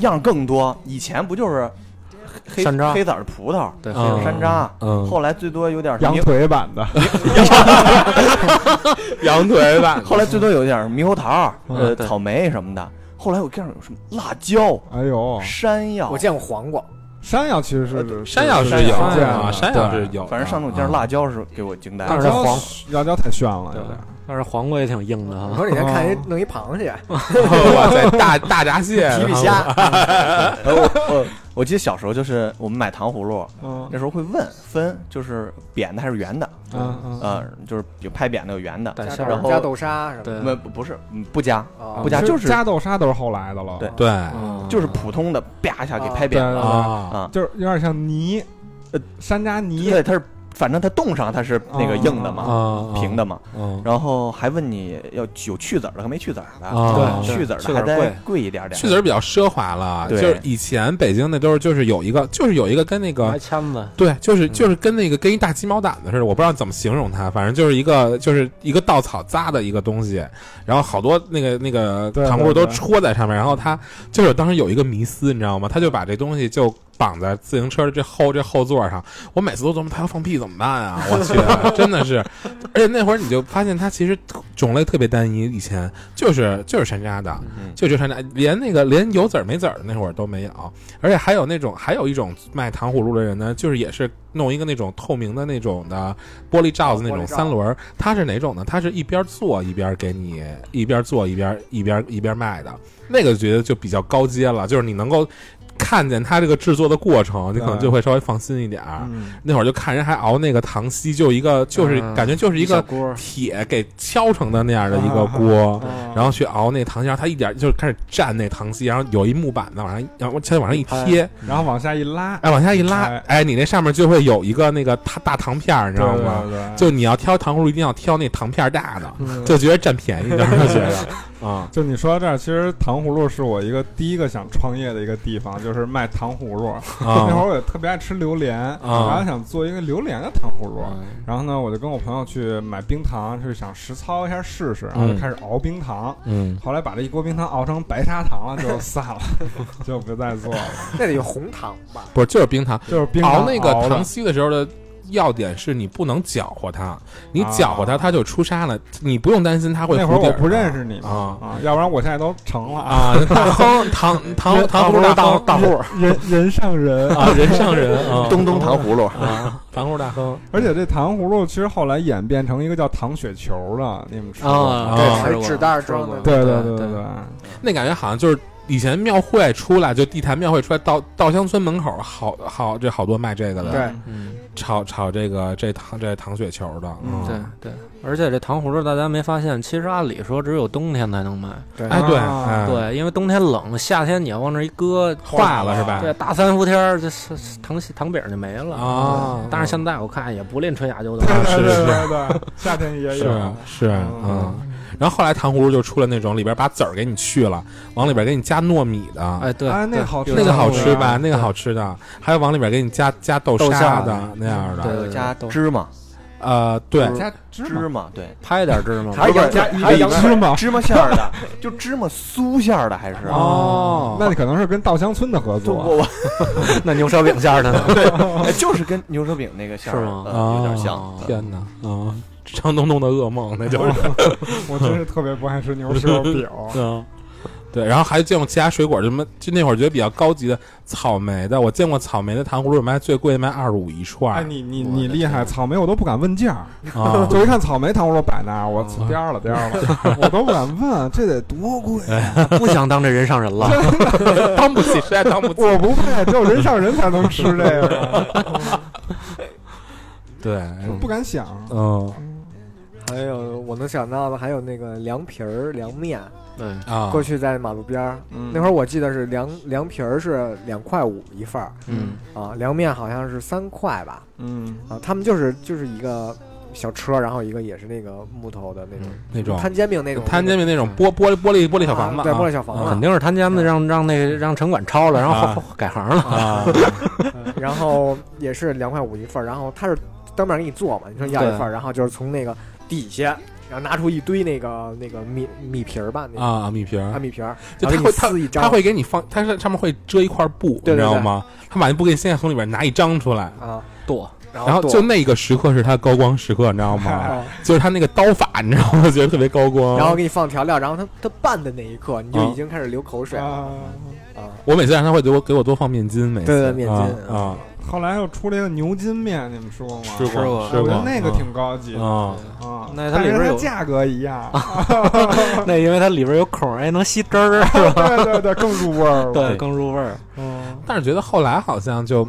Speaker 8: 样更多。以前不就是黑
Speaker 9: 山楂。
Speaker 8: 黑色儿的葡萄，
Speaker 9: 对，
Speaker 7: 嗯。
Speaker 8: 山楂，
Speaker 7: 嗯，
Speaker 8: 后来最多有点
Speaker 10: 羊，*laughs* 腿版的，
Speaker 7: 羊腿版
Speaker 8: 后来最多有点猕猴桃，呃，草莓什么的。后来我看上有什么辣椒、
Speaker 10: 哎呦，
Speaker 8: 山药，
Speaker 3: 我见过黄瓜，
Speaker 10: 山药其实是
Speaker 7: 山药是
Speaker 8: 山
Speaker 7: 有
Speaker 8: 药
Speaker 7: 啊，山药是有，
Speaker 8: 反正上次我见着辣椒是给我惊呆了。
Speaker 9: 但是黄
Speaker 10: 辣椒太炫了，有点。
Speaker 9: 但是黄瓜也挺硬的哈。
Speaker 3: 我说你先看一弄一螃蟹，*laughs*
Speaker 7: 哇塞，大大闸蟹，*laughs*
Speaker 3: 皮皮虾，
Speaker 8: 呃 *laughs* 我我我记得小时候就是我们买糖葫芦，
Speaker 10: 嗯。
Speaker 8: 那时候会问分，就是扁的还是圆的，
Speaker 10: 嗯嗯，
Speaker 8: 呃，就是有拍扁的有圆的，
Speaker 9: 带馅儿
Speaker 8: 然后
Speaker 3: 加豆沙什么
Speaker 9: 对。
Speaker 3: 的。
Speaker 8: 不是嗯不加
Speaker 3: 哦。
Speaker 8: 不加，就是
Speaker 10: 加豆沙都是后来的了。
Speaker 8: 对。
Speaker 7: 对。
Speaker 9: 嗯
Speaker 8: 就是普通的，啪一下给
Speaker 3: 啊
Speaker 8: 拍扁了。
Speaker 10: 对对
Speaker 7: 啊，
Speaker 8: 啊。
Speaker 10: 就是有点像泥，呃，山楂泥。
Speaker 8: 对，它是反正它冻上它是那个硬的嘛，
Speaker 7: 啊，
Speaker 8: 平的嘛。
Speaker 7: 嗯，
Speaker 8: 然后还问你要有去籽儿的和没去籽儿的，
Speaker 7: 啊
Speaker 8: 去籽儿
Speaker 9: 去籽
Speaker 8: 的还得
Speaker 9: 贵
Speaker 8: 贵一点点。
Speaker 7: 去籽儿比较奢华了，就是以前北京那都是就是有一个就是有一个跟那个
Speaker 9: 签子，
Speaker 7: 对，就是就是跟那个跟一大鸡毛掸子似的，我不知道怎么形容它，反正就是一个就是一个稻草扎的一个东西，然后好多那个那个
Speaker 10: 对
Speaker 7: 糖葫芦都
Speaker 10: 对对
Speaker 7: 戳在上面，然后它就是当时有一个迷思，你知道吗？他就把这东西就绑在自行车的这后这后座上，我每次都琢磨他要放屁怎么办啊？我去，*laughs* 真的是，而且那会儿你就发现它其实种类特别单一，以前就是就是山楂的，
Speaker 8: 嗯
Speaker 7: 就就山楂，连那个连有籽儿没籽儿的那会儿都没有，而且还有那种还有一种卖糖葫芦的人呢，就是也是弄一个那种透明的那种的玻璃罩子那种三轮儿，它是哪种呢？它是一边做一边给你一边做一边一边一边卖的，那个觉得就比较高阶了，就是你能够。看见他这个制作的过程，你可能就会稍微放心一点儿。
Speaker 10: 嗯，
Speaker 7: 那会儿就看人还熬那个糖稀，就一个就是
Speaker 9: 嗯。
Speaker 7: 感觉就是一个
Speaker 9: 锅，
Speaker 7: 铁给敲成的那样的一个锅，
Speaker 10: 哦
Speaker 7: 然后去熬那糖稀，然后他一点就开始蘸那糖稀，然后有一木板子往上，然后它往上一贴，
Speaker 10: 然后往下一拉，
Speaker 7: 哎，往下一拉
Speaker 10: 哎，
Speaker 7: 哎，你那上面就会有一个那个大大糖片儿，你知道吗？就你要挑糖葫芦，一定要挑那糖片儿大的，
Speaker 10: 嗯。
Speaker 7: 就觉得占便宜，当时就觉得啊，
Speaker 10: 就你说到这儿，其实糖葫芦是我一个第一个想创业的一个地方，就是卖糖葫芦。那会
Speaker 7: 啊
Speaker 10: 儿我也特别爱吃榴莲，
Speaker 7: 啊
Speaker 10: 然后想做一个榴莲的糖葫芦。
Speaker 9: 嗯
Speaker 10: 然后呢，我就跟我朋友去买冰糖，就是想实操一下试试，然后就
Speaker 7: 嗯
Speaker 10: 开始熬冰糖。
Speaker 7: 嗯，
Speaker 10: 后来把这一锅冰糖熬成白砂糖了，就散了，*laughs* 就不再做了。
Speaker 3: 那得有红糖吧？
Speaker 7: 不是就是冰糖，
Speaker 10: 就是冰糖
Speaker 7: 熬那个
Speaker 10: 的
Speaker 7: 糖稀的时候的。要点是你不能搅和它，你
Speaker 10: 啊
Speaker 7: 搅和它，它就出沙了。你不用担心它会
Speaker 10: 那会儿我不认识你
Speaker 7: 啊
Speaker 10: 嘛啊，要不然我现在都成了。
Speaker 7: 啊，*laughs* 大亨糖糖糖葫芦大大户
Speaker 10: 人人上人
Speaker 7: 啊，人上人啊，*laughs*
Speaker 8: 东东糖葫芦，
Speaker 7: 啊，糖葫芦大亨 *laughs*
Speaker 10: 而且这糖葫芦其实后来演变成一个叫糖雪球的，你们吃过吗？
Speaker 9: 啊，
Speaker 7: 啊
Speaker 9: 吃过
Speaker 3: 纸袋装的
Speaker 10: 对
Speaker 9: 对
Speaker 10: 对对对，
Speaker 7: 那感觉好像就是以前庙会出来，就地坛庙会出来，稻稻香村门口好好这好多卖这个的，
Speaker 3: 对，
Speaker 9: 嗯，
Speaker 7: 炒炒这个这糖这糖雪球的，嗯，
Speaker 9: 对对，而且这糖葫芦大家没发现，其实按理说只有冬天才能卖，
Speaker 3: 对
Speaker 7: 哎对，
Speaker 9: 对，因为冬天冷，夏天你要往那一搁，
Speaker 7: 坏了是吧？
Speaker 9: 对，大三伏天儿这是糖糖饼就没了
Speaker 7: 啊
Speaker 9: 但是现在我看也不吝春夏秋冬，
Speaker 7: 是是
Speaker 10: 对对对，夏天也
Speaker 7: 是
Speaker 10: 有。
Speaker 7: 是
Speaker 10: 嗯
Speaker 7: 嗯。然后后来糖葫芦就出了那种里边把籽儿给你去了，往里边给你加糯米的，
Speaker 9: 哎对，
Speaker 10: 哎，那
Speaker 9: 个
Speaker 10: 好吃，
Speaker 7: 那个好吃吧？那个好吃的，还有往里边给你加加豆沙
Speaker 9: 豆沙
Speaker 7: 的那样的，
Speaker 9: 对
Speaker 8: 还有加
Speaker 9: 都
Speaker 8: 芝麻，
Speaker 7: 呃，对，
Speaker 10: 加芝麻。
Speaker 8: 芝麻对，
Speaker 9: 拍点芝麻，
Speaker 8: 还有
Speaker 10: 加
Speaker 8: 还有
Speaker 10: 芝麻
Speaker 8: 芝麻。馅儿的，*laughs* 就芝麻酥馅儿的还是。
Speaker 7: 哦。
Speaker 10: 那你可能是跟稻香村的合作。
Speaker 8: 我我 *laughs*
Speaker 9: 那牛舌饼馅儿的。呢？
Speaker 8: 对就是跟牛舌饼那个馅儿
Speaker 9: 是吗？
Speaker 8: 呃有点像。
Speaker 7: 哦。天哪，啊，张东东的噩梦，那就是。*laughs*
Speaker 10: 我真是特别不爱吃牛舌饼。*laughs*
Speaker 7: 嗯，对，然后还见过其他水果，什么就那会儿觉得比较高级的草莓的，我见过草莓的糖葫芦卖最贵的卖二十五一串
Speaker 10: 哎，你你你厉害，草莓我都不敢问价，*laughs*
Speaker 7: 啊，
Speaker 10: 就一看草莓糖葫芦摆那儿，我颠儿了颠儿了，我都不敢问，这得多贵？
Speaker 9: 不想当这人上人了。
Speaker 7: 当不起，实在当不起。
Speaker 10: 我不配，只有人上人才能吃这个，
Speaker 7: 对，
Speaker 10: 不敢想。
Speaker 7: 嗯，
Speaker 3: 还有我能想到的还有那个凉皮儿、凉面。
Speaker 9: 对。
Speaker 7: 啊，
Speaker 3: 过去在马路边儿，
Speaker 10: 嗯。
Speaker 3: 那会儿我记得是凉凉皮儿是两块五一份儿，
Speaker 9: 嗯。
Speaker 3: 啊，凉面好像是三块吧，
Speaker 10: 嗯。
Speaker 3: 啊，他们就是就是一个小车，然后一个也是那个木头的那种
Speaker 7: 那种
Speaker 3: 摊煎饼那种
Speaker 7: 摊煎饼那种玻玻璃玻璃玻璃小房子，
Speaker 3: 啊。对，
Speaker 7: 啊
Speaker 3: 玻璃小房子，
Speaker 9: 肯定是摊煎饼让让那个让城管抄了，然后改行了。
Speaker 7: 啊，
Speaker 3: 嗯 *laughs* *laughs* 然后也是两块五一份儿，然后他是当面给你做嘛，你说要一份儿，然后就是从那个底下，然后拿出一堆那个那个米米皮儿吧，那个。
Speaker 7: 啊，米皮儿。
Speaker 3: 啊，米皮儿，
Speaker 7: 就他会他
Speaker 3: 撕一张，
Speaker 7: 他会给你放，他是上面会遮一块布，
Speaker 3: 对对对
Speaker 7: 你知道吗？他把那布给你现在从里边拿一张出来，
Speaker 3: 啊，
Speaker 9: 剁，
Speaker 7: 然后就那个时刻是他高光时刻，你知道吗？
Speaker 3: 啊。
Speaker 7: 就是他那个刀法，你知道吗？*laughs* 觉得特别高光。
Speaker 3: 然后给你放调料，然后他他拌的那一刻，你就
Speaker 7: 啊。
Speaker 3: 已经开始流口水了。
Speaker 10: 啊。
Speaker 3: 啊！
Speaker 7: 我每次让他会给我给我多放面筋，每次。
Speaker 3: 对对面筋
Speaker 7: 啊。啊，
Speaker 10: 后来又出了一个牛筋面，你们吃过吗？
Speaker 7: 吃
Speaker 9: 吃过
Speaker 7: 吃过
Speaker 10: 我觉得那个挺高级的
Speaker 7: 啊，
Speaker 10: 啊，
Speaker 9: 那它
Speaker 10: 但是
Speaker 9: 里边
Speaker 10: 价格一样，*laughs*
Speaker 9: 那因为它里边有孔，哎，能吸汁儿，*laughs* 是吧？
Speaker 10: 对对对，更入味儿。
Speaker 9: 对，更入味儿。
Speaker 10: 嗯，
Speaker 7: 但是觉得后来好像就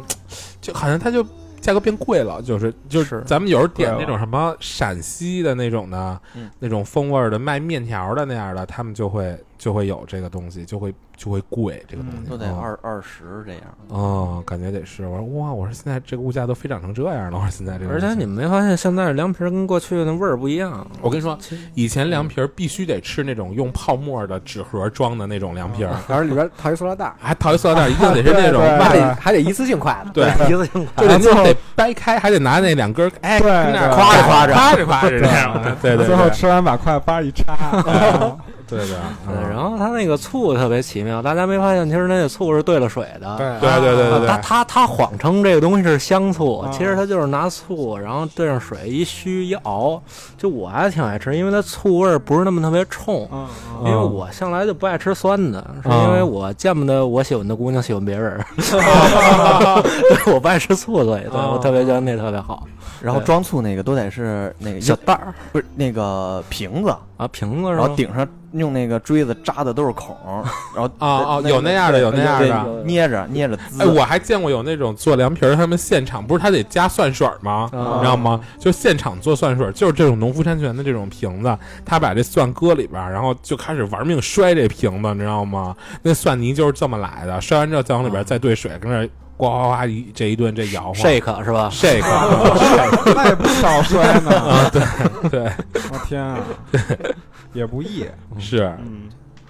Speaker 7: 就好像它就价格变贵了，就是就是咱们有时候点那种什么陕西的那种的，
Speaker 8: 嗯
Speaker 7: 那种风味儿的卖面条的那样的，他们就会就会有这个东西，就会就会贵这个东西，
Speaker 8: 都得
Speaker 7: 嗯
Speaker 8: 二二十这样。
Speaker 7: 哦，感觉得是。我说哇，我说现在这个物价都飞涨成这样了，*laughs* 我说现在这个，
Speaker 9: 而且你们没发现现在凉皮儿跟过去那味儿不一样？
Speaker 7: 我跟你说，以前凉皮儿必须得吃那种用泡沫的纸盒装的那种凉皮儿，
Speaker 3: 然后里边套一塑料袋儿，
Speaker 7: 还套一塑料袋儿，一定得是那种 *laughs*
Speaker 3: 还得还得一次性筷子。
Speaker 7: 对，
Speaker 9: 一次性
Speaker 7: 就得最后得掰开，还得拿那两根儿，哎，
Speaker 10: 对
Speaker 7: 那夸着夸着夸着夸着这样，对。对
Speaker 10: 最后吃完把筷子叭一插，啊 *laughs*
Speaker 7: 对对，*laughs*
Speaker 9: 对，
Speaker 7: 嗯
Speaker 9: 然后它那个醋特别奇妙，大家没发现，其实那个醋是兑了水的。
Speaker 3: 对
Speaker 7: 对对对对
Speaker 9: 他
Speaker 7: 对，
Speaker 9: 他他谎称这个东西是香醋，
Speaker 10: 啊
Speaker 9: 其实他就是拿醋，然后兑上水一虚一熬。就我还挺爱吃，因为它醋味儿不是那么特别冲。
Speaker 10: 嗯
Speaker 9: 因为我向来就不爱吃酸的，是因为我见不得我喜欢的姑娘喜欢别人儿，*laughs* *laughs* 我不爱吃醋，所以对我特别觉得那特别好。
Speaker 8: 然后装醋那个都得是那个
Speaker 9: 小袋儿
Speaker 8: 不是那个瓶子，
Speaker 9: 啊，瓶子？
Speaker 8: 然后顶上用那个锥子扎的都是孔，*laughs* 然后
Speaker 7: 啊啊有那样的有那样的
Speaker 8: 捏着捏着滋。
Speaker 7: 哎，我还见过有那种做凉皮儿，他们现场不是他得加蒜水吗？
Speaker 9: 啊
Speaker 7: 你知道吗？就现场做蒜水，就是这种农夫山泉的这种瓶子，他把这蒜搁里边儿，然后就开始玩命摔这瓶子，你知道吗？那蒜泥就是这么来的，摔完之后再往里边再兑水，跟那儿呱呱呱一这一顿这摇晃
Speaker 9: shake 是吧
Speaker 7: ？shake，*laughs*
Speaker 10: 那也不少摔呢。
Speaker 7: 啊，对对
Speaker 10: 我天啊，也不易。
Speaker 7: 是，
Speaker 10: 嗯，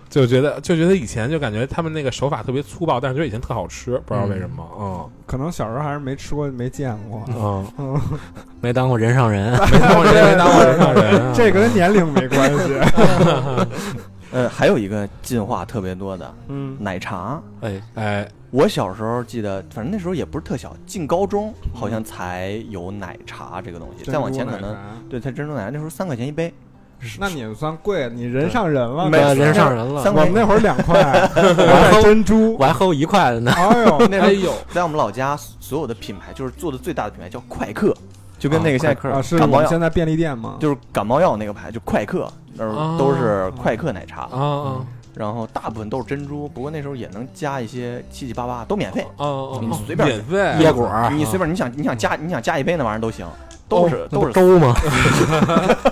Speaker 7: 就觉得就觉得以前就感觉他们那个手法特别粗暴，但是觉得以前特好吃，不知道为什么，嗯
Speaker 10: 可能小时候还是没吃过没见过。
Speaker 7: 嗯，
Speaker 10: 嗯，*laughs*
Speaker 9: 没当过人上人。*laughs*
Speaker 7: 没当过人，没当过人上人啊，
Speaker 10: 这个跟年龄没关系。*laughs*
Speaker 8: 呃，还有一个进化特别多的
Speaker 10: 嗯
Speaker 8: 奶茶。
Speaker 9: 哎，
Speaker 7: 哎，
Speaker 8: 我小时候记得，反正那时候也不是特小，进高中好像才有奶茶这个东西。再往前可能对，才珍珠奶茶那时候三块钱一杯，
Speaker 10: 那你们算贵，你人上人了。
Speaker 8: 没
Speaker 9: 对人上人了
Speaker 8: 三。
Speaker 10: 我们那会儿两块，*laughs* 我还珍珠
Speaker 9: 我。还喝过一块的呢。
Speaker 10: 哎呦，
Speaker 8: 那时候
Speaker 7: 哎呦，
Speaker 8: 在我们老家所有的品牌，就是做的最大的品牌叫快客，就跟那个现在
Speaker 9: 快
Speaker 10: 啊，是我
Speaker 8: 感冒药
Speaker 10: 们现在便利店嘛？
Speaker 8: 就是感冒药那个牌，就快客，那时候都是快客奶茶，
Speaker 7: 啊啊
Speaker 8: 然后大部分都是珍珠，不过那时候也能加一些七七八八，都免费。
Speaker 7: 啊啊！
Speaker 8: 你随便
Speaker 7: 免费
Speaker 9: 椰果
Speaker 8: 你随便你想你想加你想加一杯那玩意儿都行，都是都是
Speaker 9: 兜吗？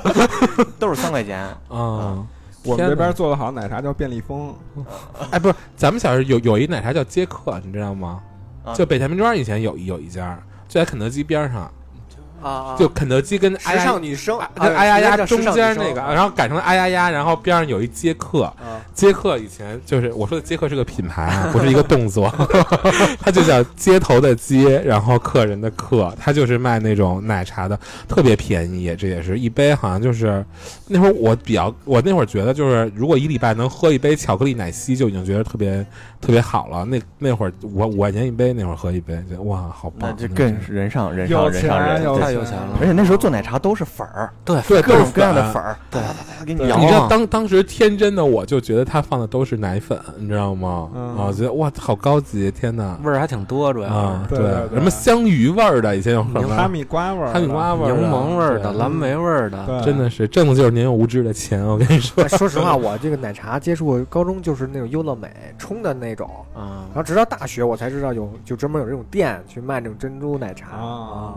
Speaker 9: *laughs*
Speaker 8: 都是三块钱。
Speaker 7: 啊。
Speaker 10: 我们这边做的好奶茶叫便利蜂，
Speaker 7: 哎，不是，咱们小时候有有一奶茶叫杰克，你知道吗？
Speaker 8: 啊
Speaker 7: 就北太平庄以前有一有一家，就在肯德基边上，
Speaker 3: 啊，
Speaker 7: 就肯德基跟哎
Speaker 3: 时尚女生，
Speaker 7: 跟哎呀呀中间那个，然后改成了哎呀呀，然后边上有一接
Speaker 3: 客，
Speaker 7: 接客以前就是我说的接客是个品牌啊，*laughs* 不是一个动作，*laughs* 它就叫街头的街，然后客人的客，它就是卖那种奶茶的，特别便宜，这也是一杯好像就是那会儿我比较我那会儿觉得就是如果一礼拜能喝一杯巧克力奶昔就已经觉得特别特别好了，那那会儿我五块钱一杯，那会儿喝一杯，觉得哇好棒，
Speaker 8: 那这更是人上人上人上人，
Speaker 9: 太有钱了
Speaker 8: 而且那时候做奶茶都是粉儿，
Speaker 9: 对
Speaker 7: 对
Speaker 8: 各种各样的
Speaker 7: 粉
Speaker 8: 粉儿，
Speaker 9: 对
Speaker 8: 你摇
Speaker 7: 你知道
Speaker 8: 啊。
Speaker 7: 当当时天真的我就觉得他放的都是奶粉，你知道吗？
Speaker 10: 嗯
Speaker 7: 啊，觉得哇好高级，天哪！
Speaker 9: 味儿还挺多，主要
Speaker 7: 啊，
Speaker 10: 对
Speaker 7: 什么香芋味儿的，以前有什么
Speaker 10: 哈密瓜味儿，
Speaker 7: 哈密瓜味儿、
Speaker 9: 柠檬味儿的、蓝莓味儿的。
Speaker 7: 真的是挣的就是年幼无知的钱，我跟你说。
Speaker 3: 哎说实话，我这个奶茶接触高中就是那种优乐美冲的那种，
Speaker 9: 啊
Speaker 3: 然，后直到大学我才知道有就专门有这种店去卖这种珍珠奶茶
Speaker 10: 啊
Speaker 3: 啊。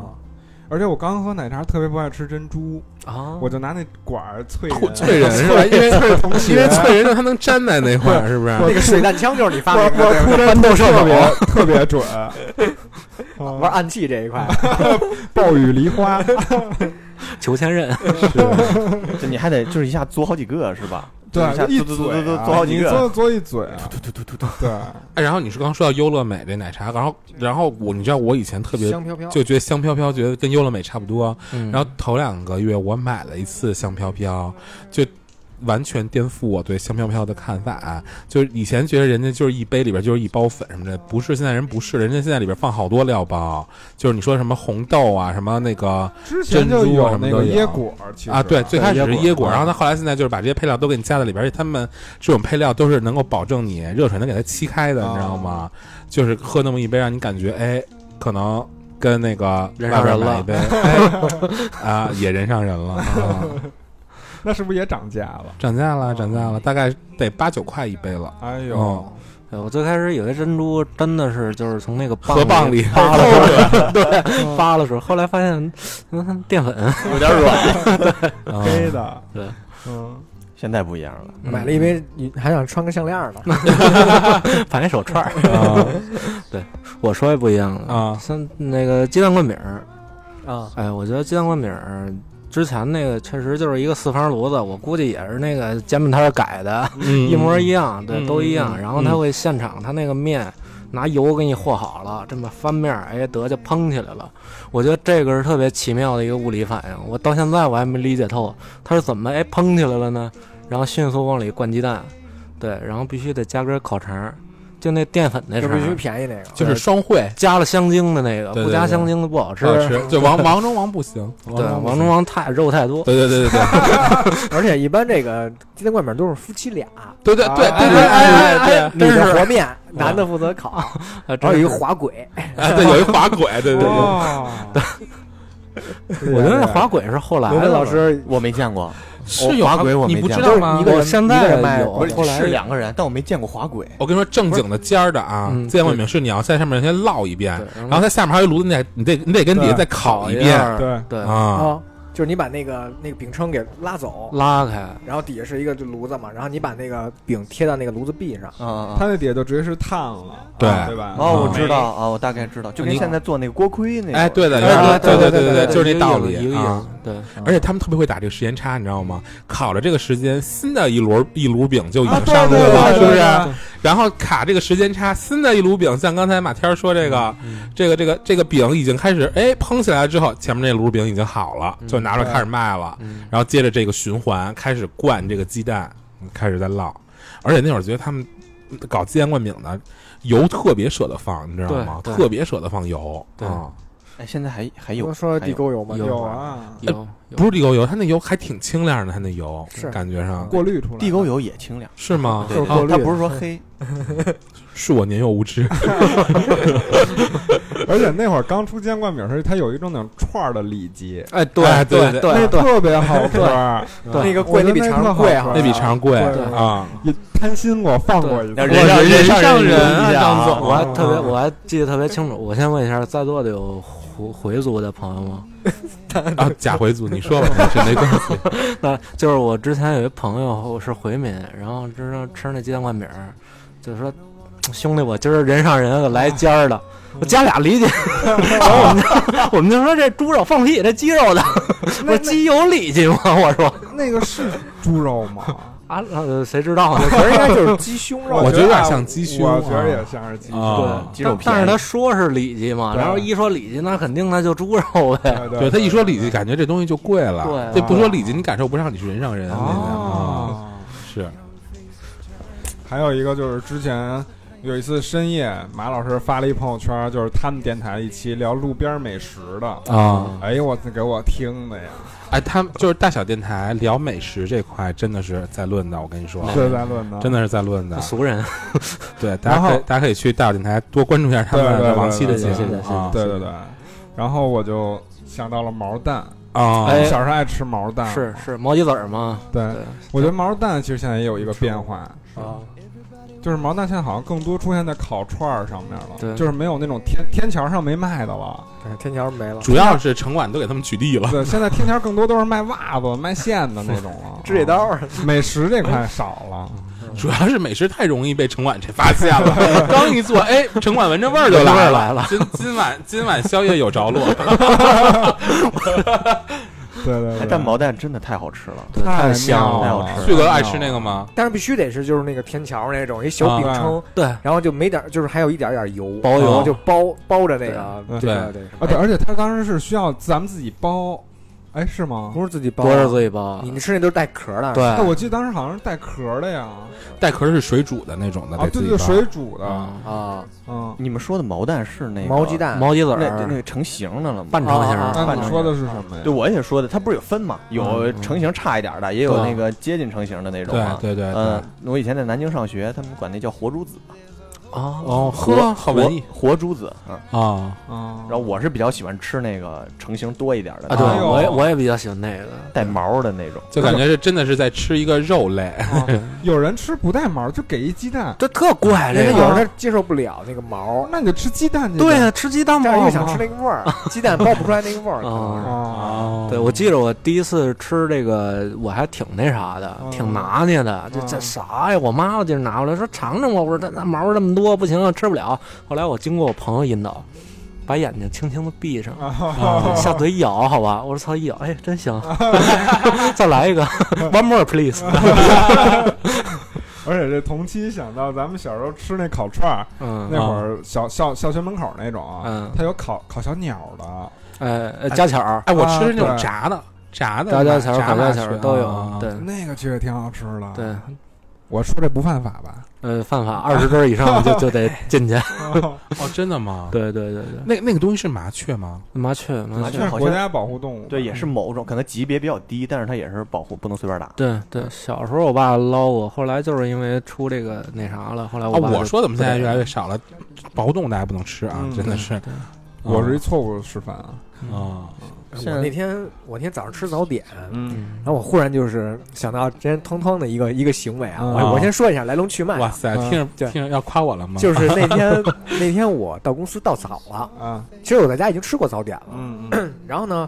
Speaker 10: 而且我刚喝奶茶特别不爱吃珍珠，
Speaker 9: 啊，
Speaker 10: 我就拿那管儿啐人，
Speaker 7: 脆人是吧？*laughs* 因为因为脆人。它能粘在那块儿，是不是？
Speaker 3: 那个水弹枪就是你发明的，豌豆射
Speaker 10: 特别
Speaker 3: 手
Speaker 10: 特别准，
Speaker 3: 玩暗器这一块，*laughs*
Speaker 10: 暴雨梨花，*laughs*
Speaker 9: 求千仞，
Speaker 8: 这你还得就是一下嘬好几个是吧？
Speaker 10: 对
Speaker 8: 一
Speaker 10: 嘴 *laughs* 啊
Speaker 8: 嘬好几个，
Speaker 10: 你嘬嘬一嘴突，
Speaker 8: 突突突突突，
Speaker 10: 对，
Speaker 7: 哎，然后你是刚刚说到优乐美这奶茶，然后然后我你知道我以前特别
Speaker 3: 香飘飘，
Speaker 7: 就觉得香飘飘，觉得跟优乐美差不多。
Speaker 9: 嗯。
Speaker 7: 然后头两个月我买了一次香飘飘，就完全颠覆我对香飘飘的看法。啊就是以前觉得人家就是一杯里边就是一包粉什么的，不是现在人不是，人家现在里边放好多料包，就是你说什么红豆啊，什么那个珍珠啊什么都有。
Speaker 10: 椰果，其实
Speaker 7: 啊，对，最开始是椰果，
Speaker 9: 嗯
Speaker 7: 然后他后来现在就是把这些配料都给你加在里边，而且他们这种配料都是能够保证你热水能给它沏开的，
Speaker 10: 哦
Speaker 7: 你知道吗？就是喝那么一杯，让你感觉哎，可能跟那个
Speaker 9: 人上人了。
Speaker 7: 外边买一杯，哎啊，也人上人了啊，*laughs* *laughs*
Speaker 10: 那是不是也涨价了？
Speaker 7: 涨价了，涨价了，大概得八九块一杯了。
Speaker 10: 哎
Speaker 7: 哦
Speaker 10: 呦，
Speaker 9: 对我最开始以为珍珠真的是就是从那个
Speaker 7: 河蚌里
Speaker 9: 扒拉出来，对，扒拉出来，后来发现嗯淀粉，
Speaker 8: 有点软。*laughs*
Speaker 7: 啊
Speaker 10: 黑的，
Speaker 9: 对，
Speaker 10: 嗯，
Speaker 8: 现在不一样了，
Speaker 3: 买了一杯，你还想穿个项链呢？*laughs*
Speaker 9: 盘一手串儿。
Speaker 7: 对
Speaker 9: 我说也不一样了。
Speaker 7: 啊。
Speaker 9: 像那个鸡蛋灌饼儿，
Speaker 3: 啊，
Speaker 9: 哎，我觉得鸡蛋灌饼儿之前那个确实就是一个四方炉子，我估计也是那个煎饼摊儿改的，
Speaker 7: 嗯 *laughs*
Speaker 9: 一模一样，对，
Speaker 7: 嗯
Speaker 9: 都一样。
Speaker 7: 嗯
Speaker 9: 然后他会现场，他那个面拿油给你和好了，这么翻面儿，哎，得就蓬起来了。我觉得这个是特别奇妙的一个物理反应，我到现在我还没理解透，它是怎么哎蓬起来了呢？然后迅速往里灌鸡蛋，对，然后必须得加根烤肠儿，就那淀粉那
Speaker 3: 就必须，便宜那个，
Speaker 7: 就是双汇，
Speaker 9: 加了香精的那个，
Speaker 7: 对对对
Speaker 9: 不加香精的不好吃。
Speaker 7: 好吃，*laughs* 就王王中王不行，
Speaker 9: 对，王中王太肉太多。
Speaker 7: 对对对对对。*laughs*
Speaker 3: 而且一般这个鸡蛋灌饼都是夫妻俩，
Speaker 7: 对对对对
Speaker 3: 对
Speaker 7: 对，哎哎对，
Speaker 3: 女的和面，男的负责烤，
Speaker 9: 啊
Speaker 3: 然后有一个滑轨，
Speaker 7: 哎对，有一滑轨，对对对，
Speaker 10: 哦，*laughs*
Speaker 9: 我觉得那滑轨是后来
Speaker 3: 老师
Speaker 8: 我没见过，
Speaker 7: 是有
Speaker 8: 滑轨我
Speaker 7: 你不知道吗
Speaker 3: 一？个人
Speaker 9: 我现在有，
Speaker 8: 不是
Speaker 9: 后来
Speaker 8: 是两个人，但我没见过滑轨。
Speaker 7: 我跟你说，正经的尖儿的啊，见过没是你要在上面先烙一遍，然后它下面还有炉子，你得你得你得跟底下再烤一遍
Speaker 10: 对，
Speaker 9: 对
Speaker 7: 啊。
Speaker 3: 啊，就是你把那个那个饼铛给拉走，
Speaker 9: 拉开，
Speaker 3: 然后底下是一个就炉子嘛，然后你把那个饼贴到那个炉子壁上，
Speaker 8: 啊
Speaker 10: 它那底下就直接是炭了，
Speaker 7: 对
Speaker 10: 啊对吧？
Speaker 8: 哦，我
Speaker 10: 嗯
Speaker 8: 知道啊，我大概知道，就跟现在做那个锅盔那个。
Speaker 7: 哎，对的，
Speaker 3: 对对对
Speaker 7: 对对对，就是那道理
Speaker 9: 一个意
Speaker 7: 啊
Speaker 9: 思。。对，
Speaker 7: 而且他们特别会打这个时间差，你知道吗？烤了这个时间，新的一炉一炉饼就已
Speaker 10: 啊
Speaker 7: 经上路
Speaker 10: 对对
Speaker 7: 了，是不是？然后卡这个时间差，新的一炉饼，像刚才马天儿说这个，这个这个这个饼已经开始哎蓬起来之后，前面那炉饼已经好了，就拿出来开始卖了。
Speaker 9: 嗯
Speaker 7: 然后接着这个循环开始灌这个鸡蛋，开始在烙。而且那会儿觉得他们搞鸡蛋灌饼的油特别舍得放，你知道吗？
Speaker 9: 对对
Speaker 7: 特别舍得放油。
Speaker 9: 对
Speaker 7: 啊
Speaker 8: 哎，现在还还有
Speaker 3: 说地沟油吗？
Speaker 9: 有
Speaker 10: 有啊，
Speaker 7: 不是地沟油，它那油还挺清亮的，它那油
Speaker 3: 是
Speaker 7: 感觉上
Speaker 10: 过滤出来，
Speaker 8: 地沟油也清凉，
Speaker 7: 是吗？
Speaker 8: 它不是说黑，*laughs*
Speaker 7: 是我年幼无知。*laughs*
Speaker 10: 而且那会儿刚出煎灌饼时，它有一种那种串儿的里脊，
Speaker 9: 哎，对
Speaker 7: 哎对对
Speaker 9: 对
Speaker 10: 那特别好吃，
Speaker 9: 对
Speaker 3: 那个贵那比肠儿贵哈
Speaker 7: 那比肠贵
Speaker 10: 对
Speaker 7: 啊！
Speaker 10: 也贪心过放过一次，
Speaker 8: 人上
Speaker 7: 人
Speaker 8: 上
Speaker 7: 上人啊张总
Speaker 9: 我还特别我还记得特别清楚。我先问一下，在座的有回回族的朋友吗？*laughs*
Speaker 7: 啊，假回族，你说吧，没事没关系。*laughs*
Speaker 9: 那就是我之前有一朋友是回民，然后知道吃那鸡蛋灌饼儿，就说兄弟，我今儿人上人，来尖儿的，我加俩里脊。*laughs* 然后我们就我们就说这猪肉放屁，这鸡肉的，我说鸡有里脊吗？我说
Speaker 10: 那个是猪肉吗？*laughs*
Speaker 9: 啊，呃谁知道呢？
Speaker 3: 其实应该就是鸡胸肉，
Speaker 7: 我觉得有点像鸡胸
Speaker 10: 我觉得
Speaker 7: 啊
Speaker 10: 也像是鸡胸。
Speaker 7: 啊
Speaker 8: 鸡肉
Speaker 9: 但是他。说是里脊嘛，然后一说里脊，那肯定那就猪肉呗。
Speaker 10: 对
Speaker 7: 对他一说里脊，感觉这东西就贵了。
Speaker 9: 对
Speaker 7: 这不说里脊，你感受不上你是人上人。那个啊
Speaker 10: 哦，
Speaker 7: 是
Speaker 10: 还有一个就是之前有一次深夜，马老师发了一朋友圈，就是他们电台一期聊路边美食的。
Speaker 7: 啊，
Speaker 10: 哎呦我给我听的呀，
Speaker 7: 哎，他们就是大小电台聊美食这块，真的是在论的。我跟你说，
Speaker 10: 是在论的，
Speaker 7: 真的是在论的。
Speaker 9: 俗人，
Speaker 7: 对，*laughs* 大家可以大家可以去大小电台多关注一下他们
Speaker 10: 对对对
Speaker 7: 的往期的节目啊。
Speaker 10: 对对对。然后我就想到了毛蛋，
Speaker 7: 啊，
Speaker 9: 哎
Speaker 10: 小时候爱吃毛蛋，
Speaker 9: 是是毛鸡子儿嘛？
Speaker 10: 对
Speaker 9: 对，
Speaker 10: 我觉得毛蛋其实现在也有一个变化，
Speaker 9: 啊，
Speaker 10: 就是毛蛋现在好像更多出现在烤串儿上面了，
Speaker 9: 对
Speaker 10: 就是没有那种天天桥上没卖的了。
Speaker 3: 对天桥没了，
Speaker 7: 主要是城管都给他们取缔了。
Speaker 10: 对，现在天桥更多都是卖袜子、卖线的那种了，*laughs*
Speaker 3: 指甲刀儿，
Speaker 10: 美食这块少了。
Speaker 7: 主要是美食太容易被城管这发现了，*laughs* 刚一做，哎，城管闻着味儿就来了，
Speaker 9: 来了
Speaker 7: 今今晚今晚宵夜有着落，*laughs*
Speaker 10: 对 *laughs* 对对，
Speaker 8: 哎蛋毛蛋真的太好吃了，
Speaker 9: 对太香
Speaker 10: 妙
Speaker 9: 了
Speaker 8: 了
Speaker 7: 旭哥爱吃那个吗？
Speaker 3: 但是必须得是就是那个天桥那种一小饼
Speaker 10: 啊。
Speaker 3: 铛，
Speaker 9: 对，
Speaker 3: 然后就没点就是还有一点点油，
Speaker 9: 包油。
Speaker 3: 就包包着那个
Speaker 10: 对。
Speaker 3: 这个
Speaker 7: 对。
Speaker 10: 啊，对，而且他当时是需要咱们自己包，哎，是吗？
Speaker 3: 不是自己包，
Speaker 9: 不是自己包，
Speaker 3: 你吃那都是带壳的，
Speaker 9: 对。
Speaker 10: 哎，我记得当时好像是带壳的呀。
Speaker 7: 带壳是水煮的那种的，
Speaker 10: 啊，对对，水煮的，
Speaker 9: 啊，
Speaker 3: 啊，
Speaker 10: 嗯。
Speaker 8: 你们说的毛蛋是那个
Speaker 3: 毛鸡，蛋，
Speaker 9: 毛鸡子
Speaker 8: 那那个成型的了吗？
Speaker 9: 半成型
Speaker 10: 那你说的是什么呀？
Speaker 8: 对，我也说的，它不是有分嘛？有
Speaker 10: 嗯
Speaker 8: 成型差一点的，也有那个接近成型的那种。
Speaker 7: 对对对
Speaker 8: 嗯，，我以前在南京上学，他们管那叫活珠子，
Speaker 9: 啊，
Speaker 7: 哦，喝，好文艺
Speaker 8: 活珠子啊。
Speaker 7: 啊！
Speaker 10: 啊，
Speaker 8: 然后我是比较喜欢吃那个成型多一点的，
Speaker 9: 啊，对我也我也比较喜欢那个，
Speaker 8: 带毛的那种。
Speaker 7: 就感觉是真的是在吃一个肉类，*laughs*
Speaker 10: 啊有人吃不带毛，就给一鸡蛋，
Speaker 9: 这特怪这个。
Speaker 3: 因为有人他接受不了那个毛，
Speaker 10: 那你就吃鸡蛋去。
Speaker 9: 对啊，吃鸡蛋包
Speaker 3: 但是又想吃那个味儿，鸡蛋包不出来那个味儿。
Speaker 9: 啊。对，我记得我第一次吃这个，我还挺那啥的，
Speaker 10: 嗯
Speaker 9: 挺拿捏的。这这
Speaker 10: 嗯
Speaker 9: 啥呀？我妈我今儿拿过来说尝尝吧，我说这那毛这么多不行，吃不了。后来我经过我朋友引导，把眼睛轻轻的闭上，
Speaker 10: 啊
Speaker 9: 下嘴一咬，好吧？我说操，一咬，哎，真香！*laughs* *laughs* 再来一个，*laughs* one more please。
Speaker 10: 而且这同期想到咱们小时候吃那烤串儿，
Speaker 9: 嗯，
Speaker 10: 那会儿小校校学门口那种啊
Speaker 9: 嗯，
Speaker 10: 它有烤烤小鸟的，
Speaker 9: 呃，呃加巧儿，
Speaker 7: 哎，我吃那种炸的，炸的
Speaker 9: 炸家巧儿、烤家巧儿都有
Speaker 7: 啊。
Speaker 9: 对
Speaker 10: 那个确实挺好吃的。
Speaker 9: 对，，
Speaker 10: 我说这不犯法吧？
Speaker 9: 呃，犯法二十根以上就 *laughs* 就得进去。
Speaker 7: 哦，真的吗？，*laughs*
Speaker 9: 对对对对，
Speaker 7: 那那个东西是麻雀吗？
Speaker 9: 麻雀麻雀
Speaker 10: 国家保护动物。
Speaker 8: 对，也是某种可能级别比较低，但是它也是保护，不能随便打。
Speaker 9: 对对，小时候我爸捞过，后来就是因为出这个那啥了，后来
Speaker 7: 啊，
Speaker 9: 我爸就
Speaker 7: 我说怎么现在越来越少了？保护动物大家不能吃啊，
Speaker 10: 嗯
Speaker 7: 真的是。
Speaker 9: 对
Speaker 10: 我是一错误示范啊。
Speaker 7: 啊，
Speaker 3: 我那天我那天早上吃早点，
Speaker 10: 嗯。
Speaker 3: 然后我忽然就是想到之前腾腾的一个一个行为啊，
Speaker 10: 嗯
Speaker 3: 我我先说一下来龙去脉。啊，
Speaker 7: 哇塞，
Speaker 10: 嗯
Speaker 7: 听着
Speaker 3: 对。
Speaker 7: 听着要夸我了吗？
Speaker 3: 就是那天 *laughs* 那天我到公司到早了，
Speaker 10: 啊。
Speaker 3: 其实我在家已经吃过早点了，
Speaker 10: 嗯嗯。*clears throat*
Speaker 3: 然后呢，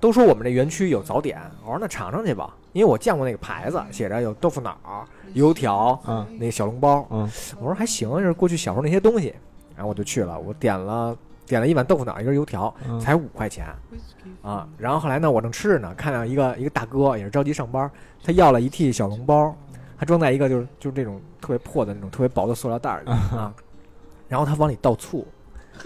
Speaker 3: 都说我们这园区有早点，我说那尝尝去吧，因为我见过那个牌子，写着有豆腐脑、油条、
Speaker 10: 嗯
Speaker 3: 那个小笼包，
Speaker 10: 嗯。
Speaker 3: 我说还行，就是过去小时候那些东西，然后我就去了，我点了点了一碗豆腐脑，一根油条，
Speaker 10: 嗯，
Speaker 3: 才五块钱，啊，然后后来呢，我正吃着呢，看到一个一个大哥也是着急上班，他要了一屉小笼包，他装在一个就是就是这种特别破的那种特别薄的塑料袋里啊，然后他往里倒醋，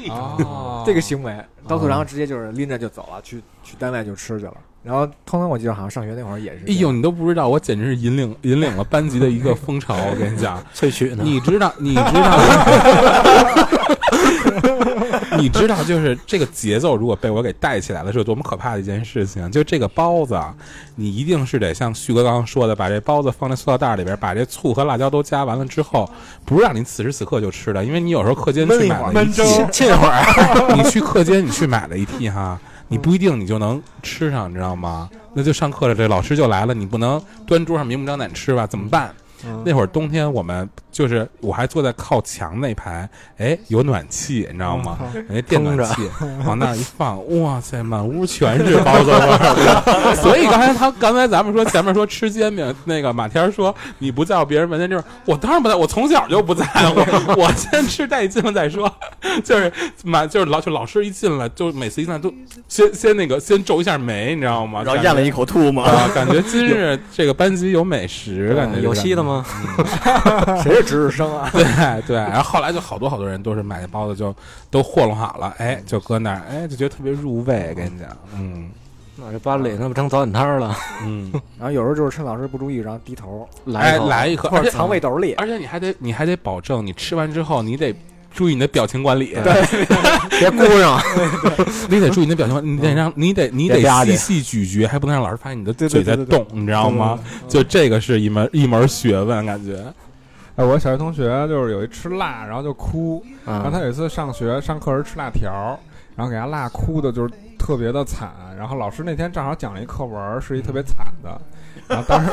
Speaker 10: 哦
Speaker 3: 这个行为倒醋，然后直接就是拎着就走了，去去单位就吃去了。然后通常我记得好像上学那会儿也是，
Speaker 7: 哎呦，你都不知道，我简直是引领引领了班级的一个风潮。我跟你讲，*laughs*
Speaker 9: 萃取呢。
Speaker 7: 你知道，你知道，*laughs* *laughs* *laughs* 你知道，就是这个节奏，如果被我给带起来了，是有多么可怕的一件事情。就这个包子啊，你一定是得像旭哥刚刚说的，把这包子放在塑料袋里边，把这醋和辣椒都加完了之后，不是让你此时此刻就吃的，因为你有时候课间去买了一屉，*laughs*
Speaker 9: 沁会儿，
Speaker 7: 你去课间你去买了一屉哈，你不一定你就能吃上，你知道吗？那就上课了，这老师就来了，你不能端桌上明目张胆吃吧？怎么办？
Speaker 10: 嗯
Speaker 7: 那会儿冬天我们就是我还坐在靠墙那排，哎，有暖气，你知道吗？哎，电暖气 *laughs* 往那儿一放，哇塞，满屋全是包子味儿。*laughs* 所以刚才他刚才咱们说前面说吃煎饼，那个马天儿说你不在乎别人闻见这味儿，我当然不在，我从小就不在乎，*laughs* 我先吃带劲了再说。就是满就是老就老师一进来，就每次一进来都先先那个先皱一下眉，你知道吗？
Speaker 8: 然后咽了一口吐沫。
Speaker 7: 啊，感觉今日这个班级有美食，感觉
Speaker 9: 有戏的吗？
Speaker 3: 谁是值日生啊？*laughs*
Speaker 7: 对对，然后后来就好多好多人都是买那包子就都和弄好了，哎，就搁那儿，哎，就觉得特别入味。跟你讲，嗯
Speaker 9: 那这班里那不成早点摊儿了？
Speaker 7: 嗯，*laughs*
Speaker 3: 然后有时候就是趁老师不注意，然后低头
Speaker 7: 哎，
Speaker 9: 来一口
Speaker 7: 来一颗，
Speaker 3: 或者
Speaker 7: 而且
Speaker 3: 藏胃斗里，
Speaker 7: 而且你还得你还得保证你吃完之后你得。注意你的表情管理，*laughs*
Speaker 9: 别哭上。*laughs*
Speaker 7: 你得注意你的表情管理，你得让你得你得细细咀嚼，还不能让老师发现你的
Speaker 3: 对
Speaker 7: 嘴在动，你知道吗？就这个是一门一门学问，感觉。
Speaker 10: 哎，我小学同学就是有一吃辣，然后就哭，然后他
Speaker 9: 嗯，
Speaker 10: 有一次上学上课时吃辣条，然后给他辣哭的，就是特别的惨。然后老师那天正好讲了一课文，是一特别惨的，然后当时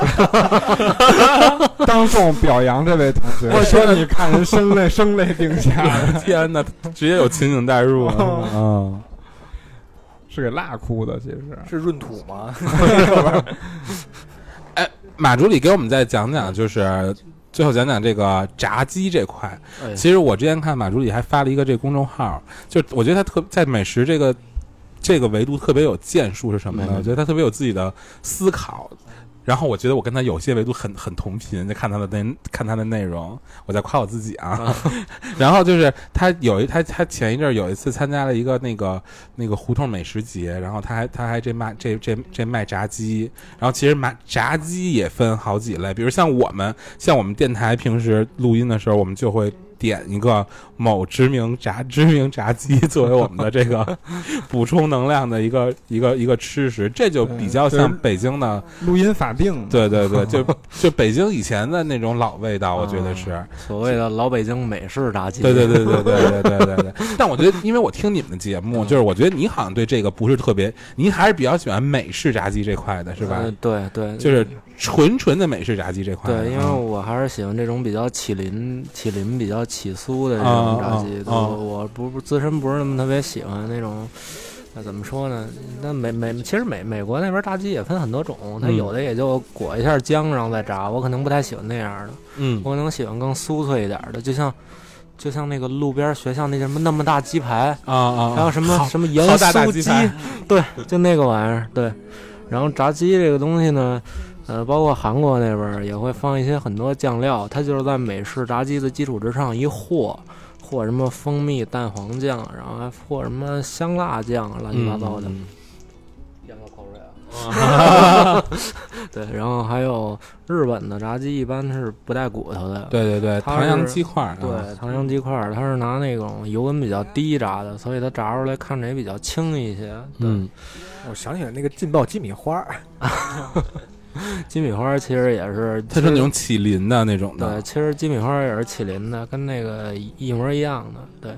Speaker 10: *laughs* 当众表扬这位同学，
Speaker 7: 我
Speaker 10: 说你看人声泪声泪并下，*laughs*
Speaker 7: 天哪，直接有情景代入啊！嗯，*laughs*
Speaker 10: 是给辣哭的，其实
Speaker 3: 是闰土吗？
Speaker 7: 哎，马助理给我们再讲讲，就是最后讲讲这个炸鸡这块。
Speaker 9: 哎
Speaker 7: 其实我之前看马助理还发了一个这公众号，就我觉得他特在美食这个这个维度特别有建树是什么呢？
Speaker 9: 嗯
Speaker 7: 我觉得他特别有自己的思考。然后我觉得我跟他有些维度很很同频，就看他的内 *laughs* 看他的内容，我在夸我自己啊。*laughs* 然后就是他有一他他前一阵儿有一次参加了一个那个那个胡同美食节，然后他还他还这卖这这这卖炸鸡，然后其实卖炸鸡也分好几类，比如像我们像我们电台平时录音的时候，我们就会点一个某知名炸知名炸鸡作为我们的这个 *laughs* 补充能量的一个一个一个吃食，这就比较像北京的
Speaker 10: 录音法定，
Speaker 7: 对对对，就 *laughs* 就北京以前的那种老味道，我觉得是。
Speaker 9: 所谓的老北京美式炸鸡。
Speaker 7: 对对对对对对对对对。*laughs* 但我觉得，因为我听你们的节目，就是我觉得你好像对这个不是特别，您还是比较喜欢美式炸鸡这块的，是吧？
Speaker 9: 呃对对，
Speaker 7: 就是纯纯的美式炸鸡这块的。
Speaker 9: 对，因为
Speaker 7: 嗯
Speaker 9: 我还是喜欢这种比较起鳞、起鳞比较起酥的这种炸鸡。
Speaker 7: 啊
Speaker 9: 我我不不自身不是那么特别喜欢那种。那怎么说呢？那美美其实美美国那边炸鸡也分很多种，它
Speaker 7: 嗯
Speaker 9: 有的也就裹一下浆然后再炸，我可能不太喜欢那样的，
Speaker 7: 嗯
Speaker 9: 我可能喜欢更酥脆一点的，就像就像那个路边学校那什么那么大鸡排，
Speaker 7: 啊啊，
Speaker 9: 还有什么什么盐酥鸡对，就那个玩意儿，对。然后炸鸡这个东西呢，呃，包括韩国那边儿也会放一些很多酱料，它就是在美式炸鸡的基础之上一和，和什么蜂蜜蛋黄酱，然后还和什么香辣酱，乱七八糟的。
Speaker 7: 嗯
Speaker 9: 咽个口水啊！*laughs* 对，然后还有日本的炸鸡一般是不带骨头的，
Speaker 7: 对对对，
Speaker 9: 它
Speaker 7: 唐扬鸡块
Speaker 9: 对，唐扬鸡块儿，它是拿那种油温比较低炸的，所以它炸出来看着也比较轻一些。对，
Speaker 7: 嗯，
Speaker 3: 我想起来那个劲爆鸡米花儿，*laughs* *laughs*
Speaker 9: 鸡米花其实也是，
Speaker 7: 它是那种起鳞的那种的对，
Speaker 9: 其实鸡米花也是起鳞的，跟那个一模一样的。对，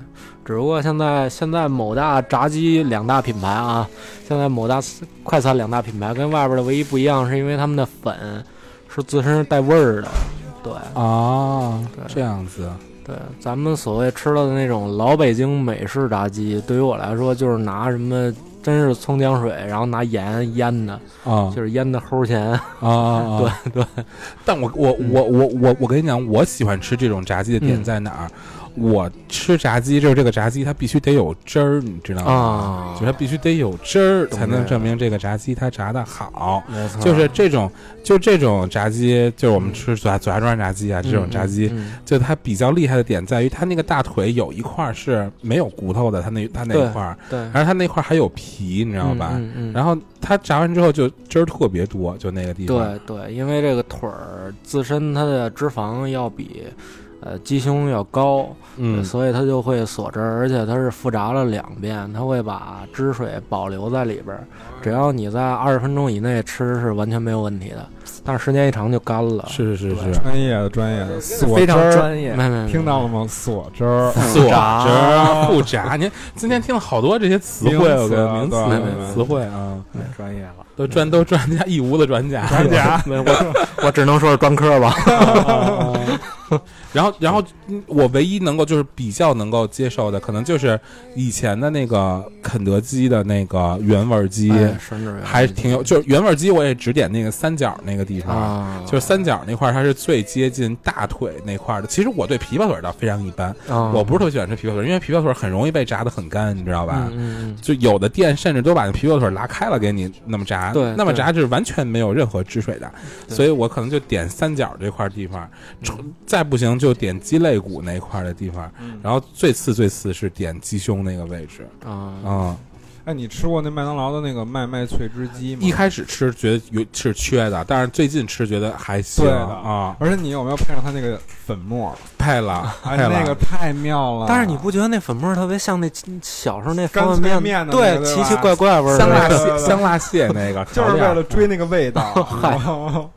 Speaker 9: 只不过现在现在某大炸鸡两大品牌啊，现在某大快餐两大品牌跟外边的唯一不一样，是因为他们的粉是自身是带味儿的。对
Speaker 7: 啊，
Speaker 9: 对
Speaker 7: 这样子，
Speaker 9: 对，咱们所谓吃到的那种老北京美式炸鸡，对于我来说就是拿什么。真是葱姜水，然后拿盐腌的，
Speaker 7: 啊
Speaker 9: 就是腌的齁咸。
Speaker 7: 啊啊！*laughs*
Speaker 9: 对对，
Speaker 7: 但我我我我我我跟你讲，我喜欢吃这种炸鸡的点
Speaker 9: 嗯
Speaker 7: 在哪儿？我吃炸鸡就是这个炸鸡它必须得有汁儿，你知道吗？
Speaker 9: 啊
Speaker 7: 就是它必须得有汁儿，才能证明这个炸鸡它炸的好。
Speaker 9: 没错，
Speaker 7: 就是这种，就这种炸鸡，就是我们吃左左家庄炸鸡啊，这种炸鸡，
Speaker 9: 嗯嗯
Speaker 7: 就它比较厉害的点在于它那个大腿有一块儿是没有骨头的，它那它那一块儿，
Speaker 9: 对，
Speaker 7: 然后它那块儿还有皮，你知道吧？然后它炸完之后就汁儿特别多，就那个地方。
Speaker 9: 对对，因为这个腿儿自身它的脂肪要比呃鸡胸要高，
Speaker 7: 嗯，
Speaker 9: 所以它就会锁汁儿，而且它是复炸了两遍，它会把汁水保留在里边儿，只要你在二十分钟以内吃是完全没有问题的，但是时间一长就干了。
Speaker 7: 是是是是，
Speaker 10: 专业的专业的锁
Speaker 3: 非常
Speaker 10: 汁儿，
Speaker 3: 专业。
Speaker 9: 没没没
Speaker 10: 听到了吗？锁汁儿，
Speaker 7: 锁汁儿、复炸，您今天听了好多这些词汇，名词词汇啊，
Speaker 3: 太专业了，
Speaker 7: 都专都专家一屋子专家，
Speaker 10: 专家
Speaker 9: 没我我只能说是专科吧。*laughs*
Speaker 7: 然后，然后嗯我唯一能够就是比较能够接受的，可能就是以前的那个肯德基的那个原味鸡，还挺有，就是原味鸡，我也只点那个三角那个地方。
Speaker 9: 啊，
Speaker 7: 就是三角那块儿，它是最接近大腿那块的。其实我对琵琶腿倒非常一般，
Speaker 9: 啊
Speaker 7: 我不是特别喜欢吃琵琶腿，因为琵琶腿很容易被炸的很干，你知道吧？
Speaker 9: 嗯嗯
Speaker 7: 就有的店甚至都把那琵琶腿拉开了给你那么炸，
Speaker 9: 对对
Speaker 7: 那么炸是完全没有任何汁水的，所以我可能就点三角这块地方，
Speaker 9: 嗯。
Speaker 7: 再不行就点鸡肋骨那块的地方，
Speaker 10: 嗯。
Speaker 7: 然后最次最次是点鸡胸那个位置
Speaker 9: 啊。
Speaker 7: 啊、
Speaker 10: 哎，你吃过那麦当劳的那个麦麦脆汁鸡吗？
Speaker 7: 一开始吃觉得有是缺的，但是最近吃觉得还行
Speaker 10: 对的
Speaker 7: 啊，
Speaker 10: 而且你有没有配上它那个粉末？
Speaker 7: 配了
Speaker 10: 哎，
Speaker 7: 配了，
Speaker 10: 那个太妙了。
Speaker 9: 但是你不觉得那粉末特别像那小时候那方
Speaker 10: 脆
Speaker 9: 便
Speaker 10: 面的那
Speaker 9: 对
Speaker 10: 个，对吧
Speaker 9: 奇奇怪怪味儿
Speaker 7: 香辣
Speaker 9: 的。
Speaker 7: 蟹香辣蟹那个 *laughs*
Speaker 10: 就是为了追那个味道。*laughs*
Speaker 9: 嗨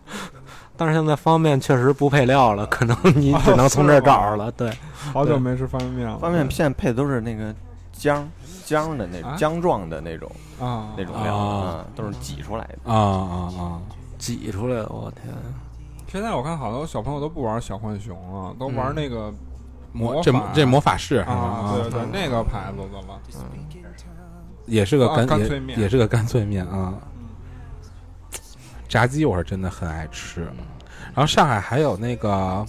Speaker 9: *laughs* 但是现在方便面确实不配料了，可能你只能从这儿找着了。对，
Speaker 10: 好久没吃方便面了。
Speaker 8: 方便面现在配的都是那个浆浆的那种
Speaker 10: 啊？
Speaker 8: 浆状的那种
Speaker 10: 啊，
Speaker 8: 那种料都是挤出来的。
Speaker 7: 啊啊啊！
Speaker 9: 挤出来的，我天！
Speaker 10: 现在我看好多小朋友都不玩小浣熊了，都玩那个
Speaker 7: 魔这这魔法士
Speaker 10: 啊，对对
Speaker 9: 嗯，
Speaker 10: 那个牌子的了。
Speaker 7: 也是个
Speaker 10: 啊
Speaker 7: 干
Speaker 10: 脆面。
Speaker 7: 也是个干脆面啊。
Speaker 10: 嗯。
Speaker 7: 炸鸡我是真的很爱吃，然后上海还有那个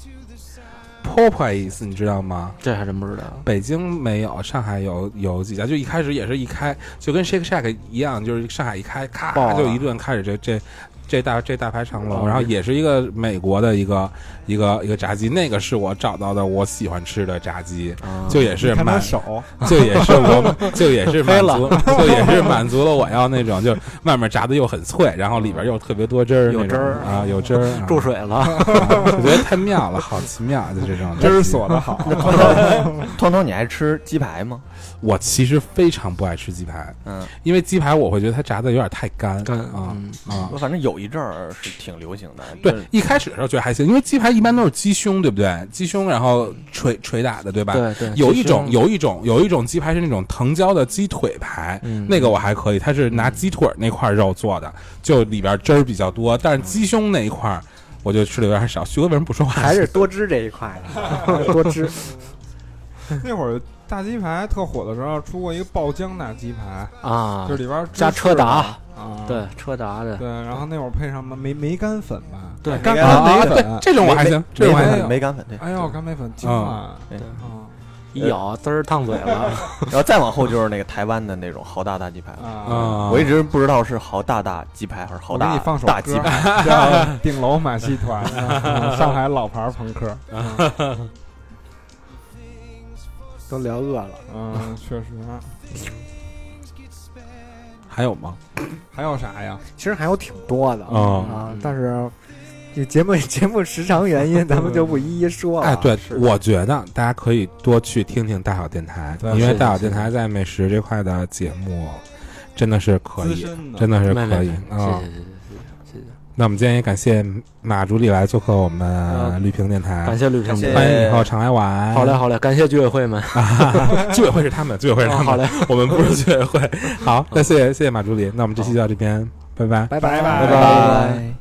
Speaker 7: Popeyes，你知道吗？
Speaker 9: 这还真不知道。
Speaker 7: 北京没有，上海有有几家，就一开始也是一开就跟 Shake Shack 一样，就是上海一开，咔就一顿开始这这这大这大排长龙，
Speaker 9: 哦
Speaker 7: 然后也是一个美国的一个一个一个炸鸡，那个是我找到的我喜欢吃的炸鸡，
Speaker 9: 啊
Speaker 7: 就也是满
Speaker 10: 手，*laughs*
Speaker 7: 就也是我，*laughs* 就也是满
Speaker 9: 黑
Speaker 7: 足，*laughs* 就也是满足了我要那种，就外面炸的又很脆，然后里边又特别多汁儿，
Speaker 9: 有汁儿
Speaker 7: 啊，有汁儿，啊
Speaker 9: 注水了，
Speaker 7: 我觉得太妙了，好奇妙，就这种
Speaker 10: 汁儿锁的好。
Speaker 8: 通通，你爱吃鸡排吗？
Speaker 7: 我其实非常不爱吃鸡排，
Speaker 8: 嗯，
Speaker 7: 因为鸡排我会觉得它炸的有点太干
Speaker 9: 干
Speaker 7: 啊
Speaker 9: 嗯
Speaker 7: 啊
Speaker 8: 我。反正有一阵儿是挺流行的。
Speaker 7: 对，一开始的时候觉得还行，因为鸡排一般都是鸡胸，对不对？鸡胸，然后捶捶打的，对吧？
Speaker 9: 对对，
Speaker 7: 有一种有一种有一种鸡排是那种藤椒的鸡腿排，
Speaker 9: 嗯
Speaker 7: 那个我还可以，它是拿鸡腿那块肉做的，就里边汁儿比较多，但是鸡胸那一块儿我就吃的有点少。徐哥为什么不说话？
Speaker 3: 还是多汁这一块的，*laughs* 多汁。
Speaker 10: 那会儿大鸡排特火的时候，出过一个爆浆大鸡排，
Speaker 9: 啊
Speaker 10: 就，里边
Speaker 9: 加车达
Speaker 10: 啊，
Speaker 9: 对车达的，
Speaker 10: 对，然后那会儿配上梅梅干粉吧，
Speaker 9: 对
Speaker 10: 干干梅粉
Speaker 7: 对，，这种我还行，这种我还行
Speaker 8: 梅干。粉对。
Speaker 10: 哎呦，干梅粉精啊！
Speaker 8: 对
Speaker 10: 啊
Speaker 9: 一咬滋儿烫嘴了。
Speaker 8: 然后再往后就是那个台湾的那种豪大大鸡排了。
Speaker 10: 啊！
Speaker 7: 啊，
Speaker 8: 我一直不知道是豪大大鸡排还是豪大大鸡
Speaker 10: 歌
Speaker 8: 排。*laughs*
Speaker 10: 叫《顶楼马戏团》啊，上海老牌朋克。*laughs*
Speaker 3: 都聊饿了。
Speaker 10: 嗯，确实。*laughs*
Speaker 7: 还有吗？*coughs*
Speaker 10: 还有啥呀？
Speaker 3: 其实还有挺多的
Speaker 7: 嗯
Speaker 3: 啊，但是这节目 *laughs* 节目时长原因，咱们就不一一说了。
Speaker 7: 哎，对，我觉得大家可以多去听听大小电台，
Speaker 10: 对
Speaker 7: 因为大小电台在美食这块的节目真的是可以，
Speaker 10: 的，
Speaker 7: 真的是可以
Speaker 9: 没
Speaker 7: 啊
Speaker 9: 谢。谢谢谢谢谢谢，
Speaker 7: 那我们今天也感谢马助理来做客我们绿屏电台
Speaker 9: 感，谢绿屏
Speaker 8: 感谢
Speaker 9: 姐。
Speaker 7: 欢迎以后常来玩。
Speaker 9: 好嘞，好嘞，感谢居委会们。
Speaker 7: 居委会是他们，居委会是他们，
Speaker 9: 好嘞，
Speaker 7: 我们不是居委会。*laughs* 好，那谢谢谢谢马助理，那我们这期就到这边，拜拜。
Speaker 3: 拜拜
Speaker 10: 拜拜
Speaker 8: 拜拜。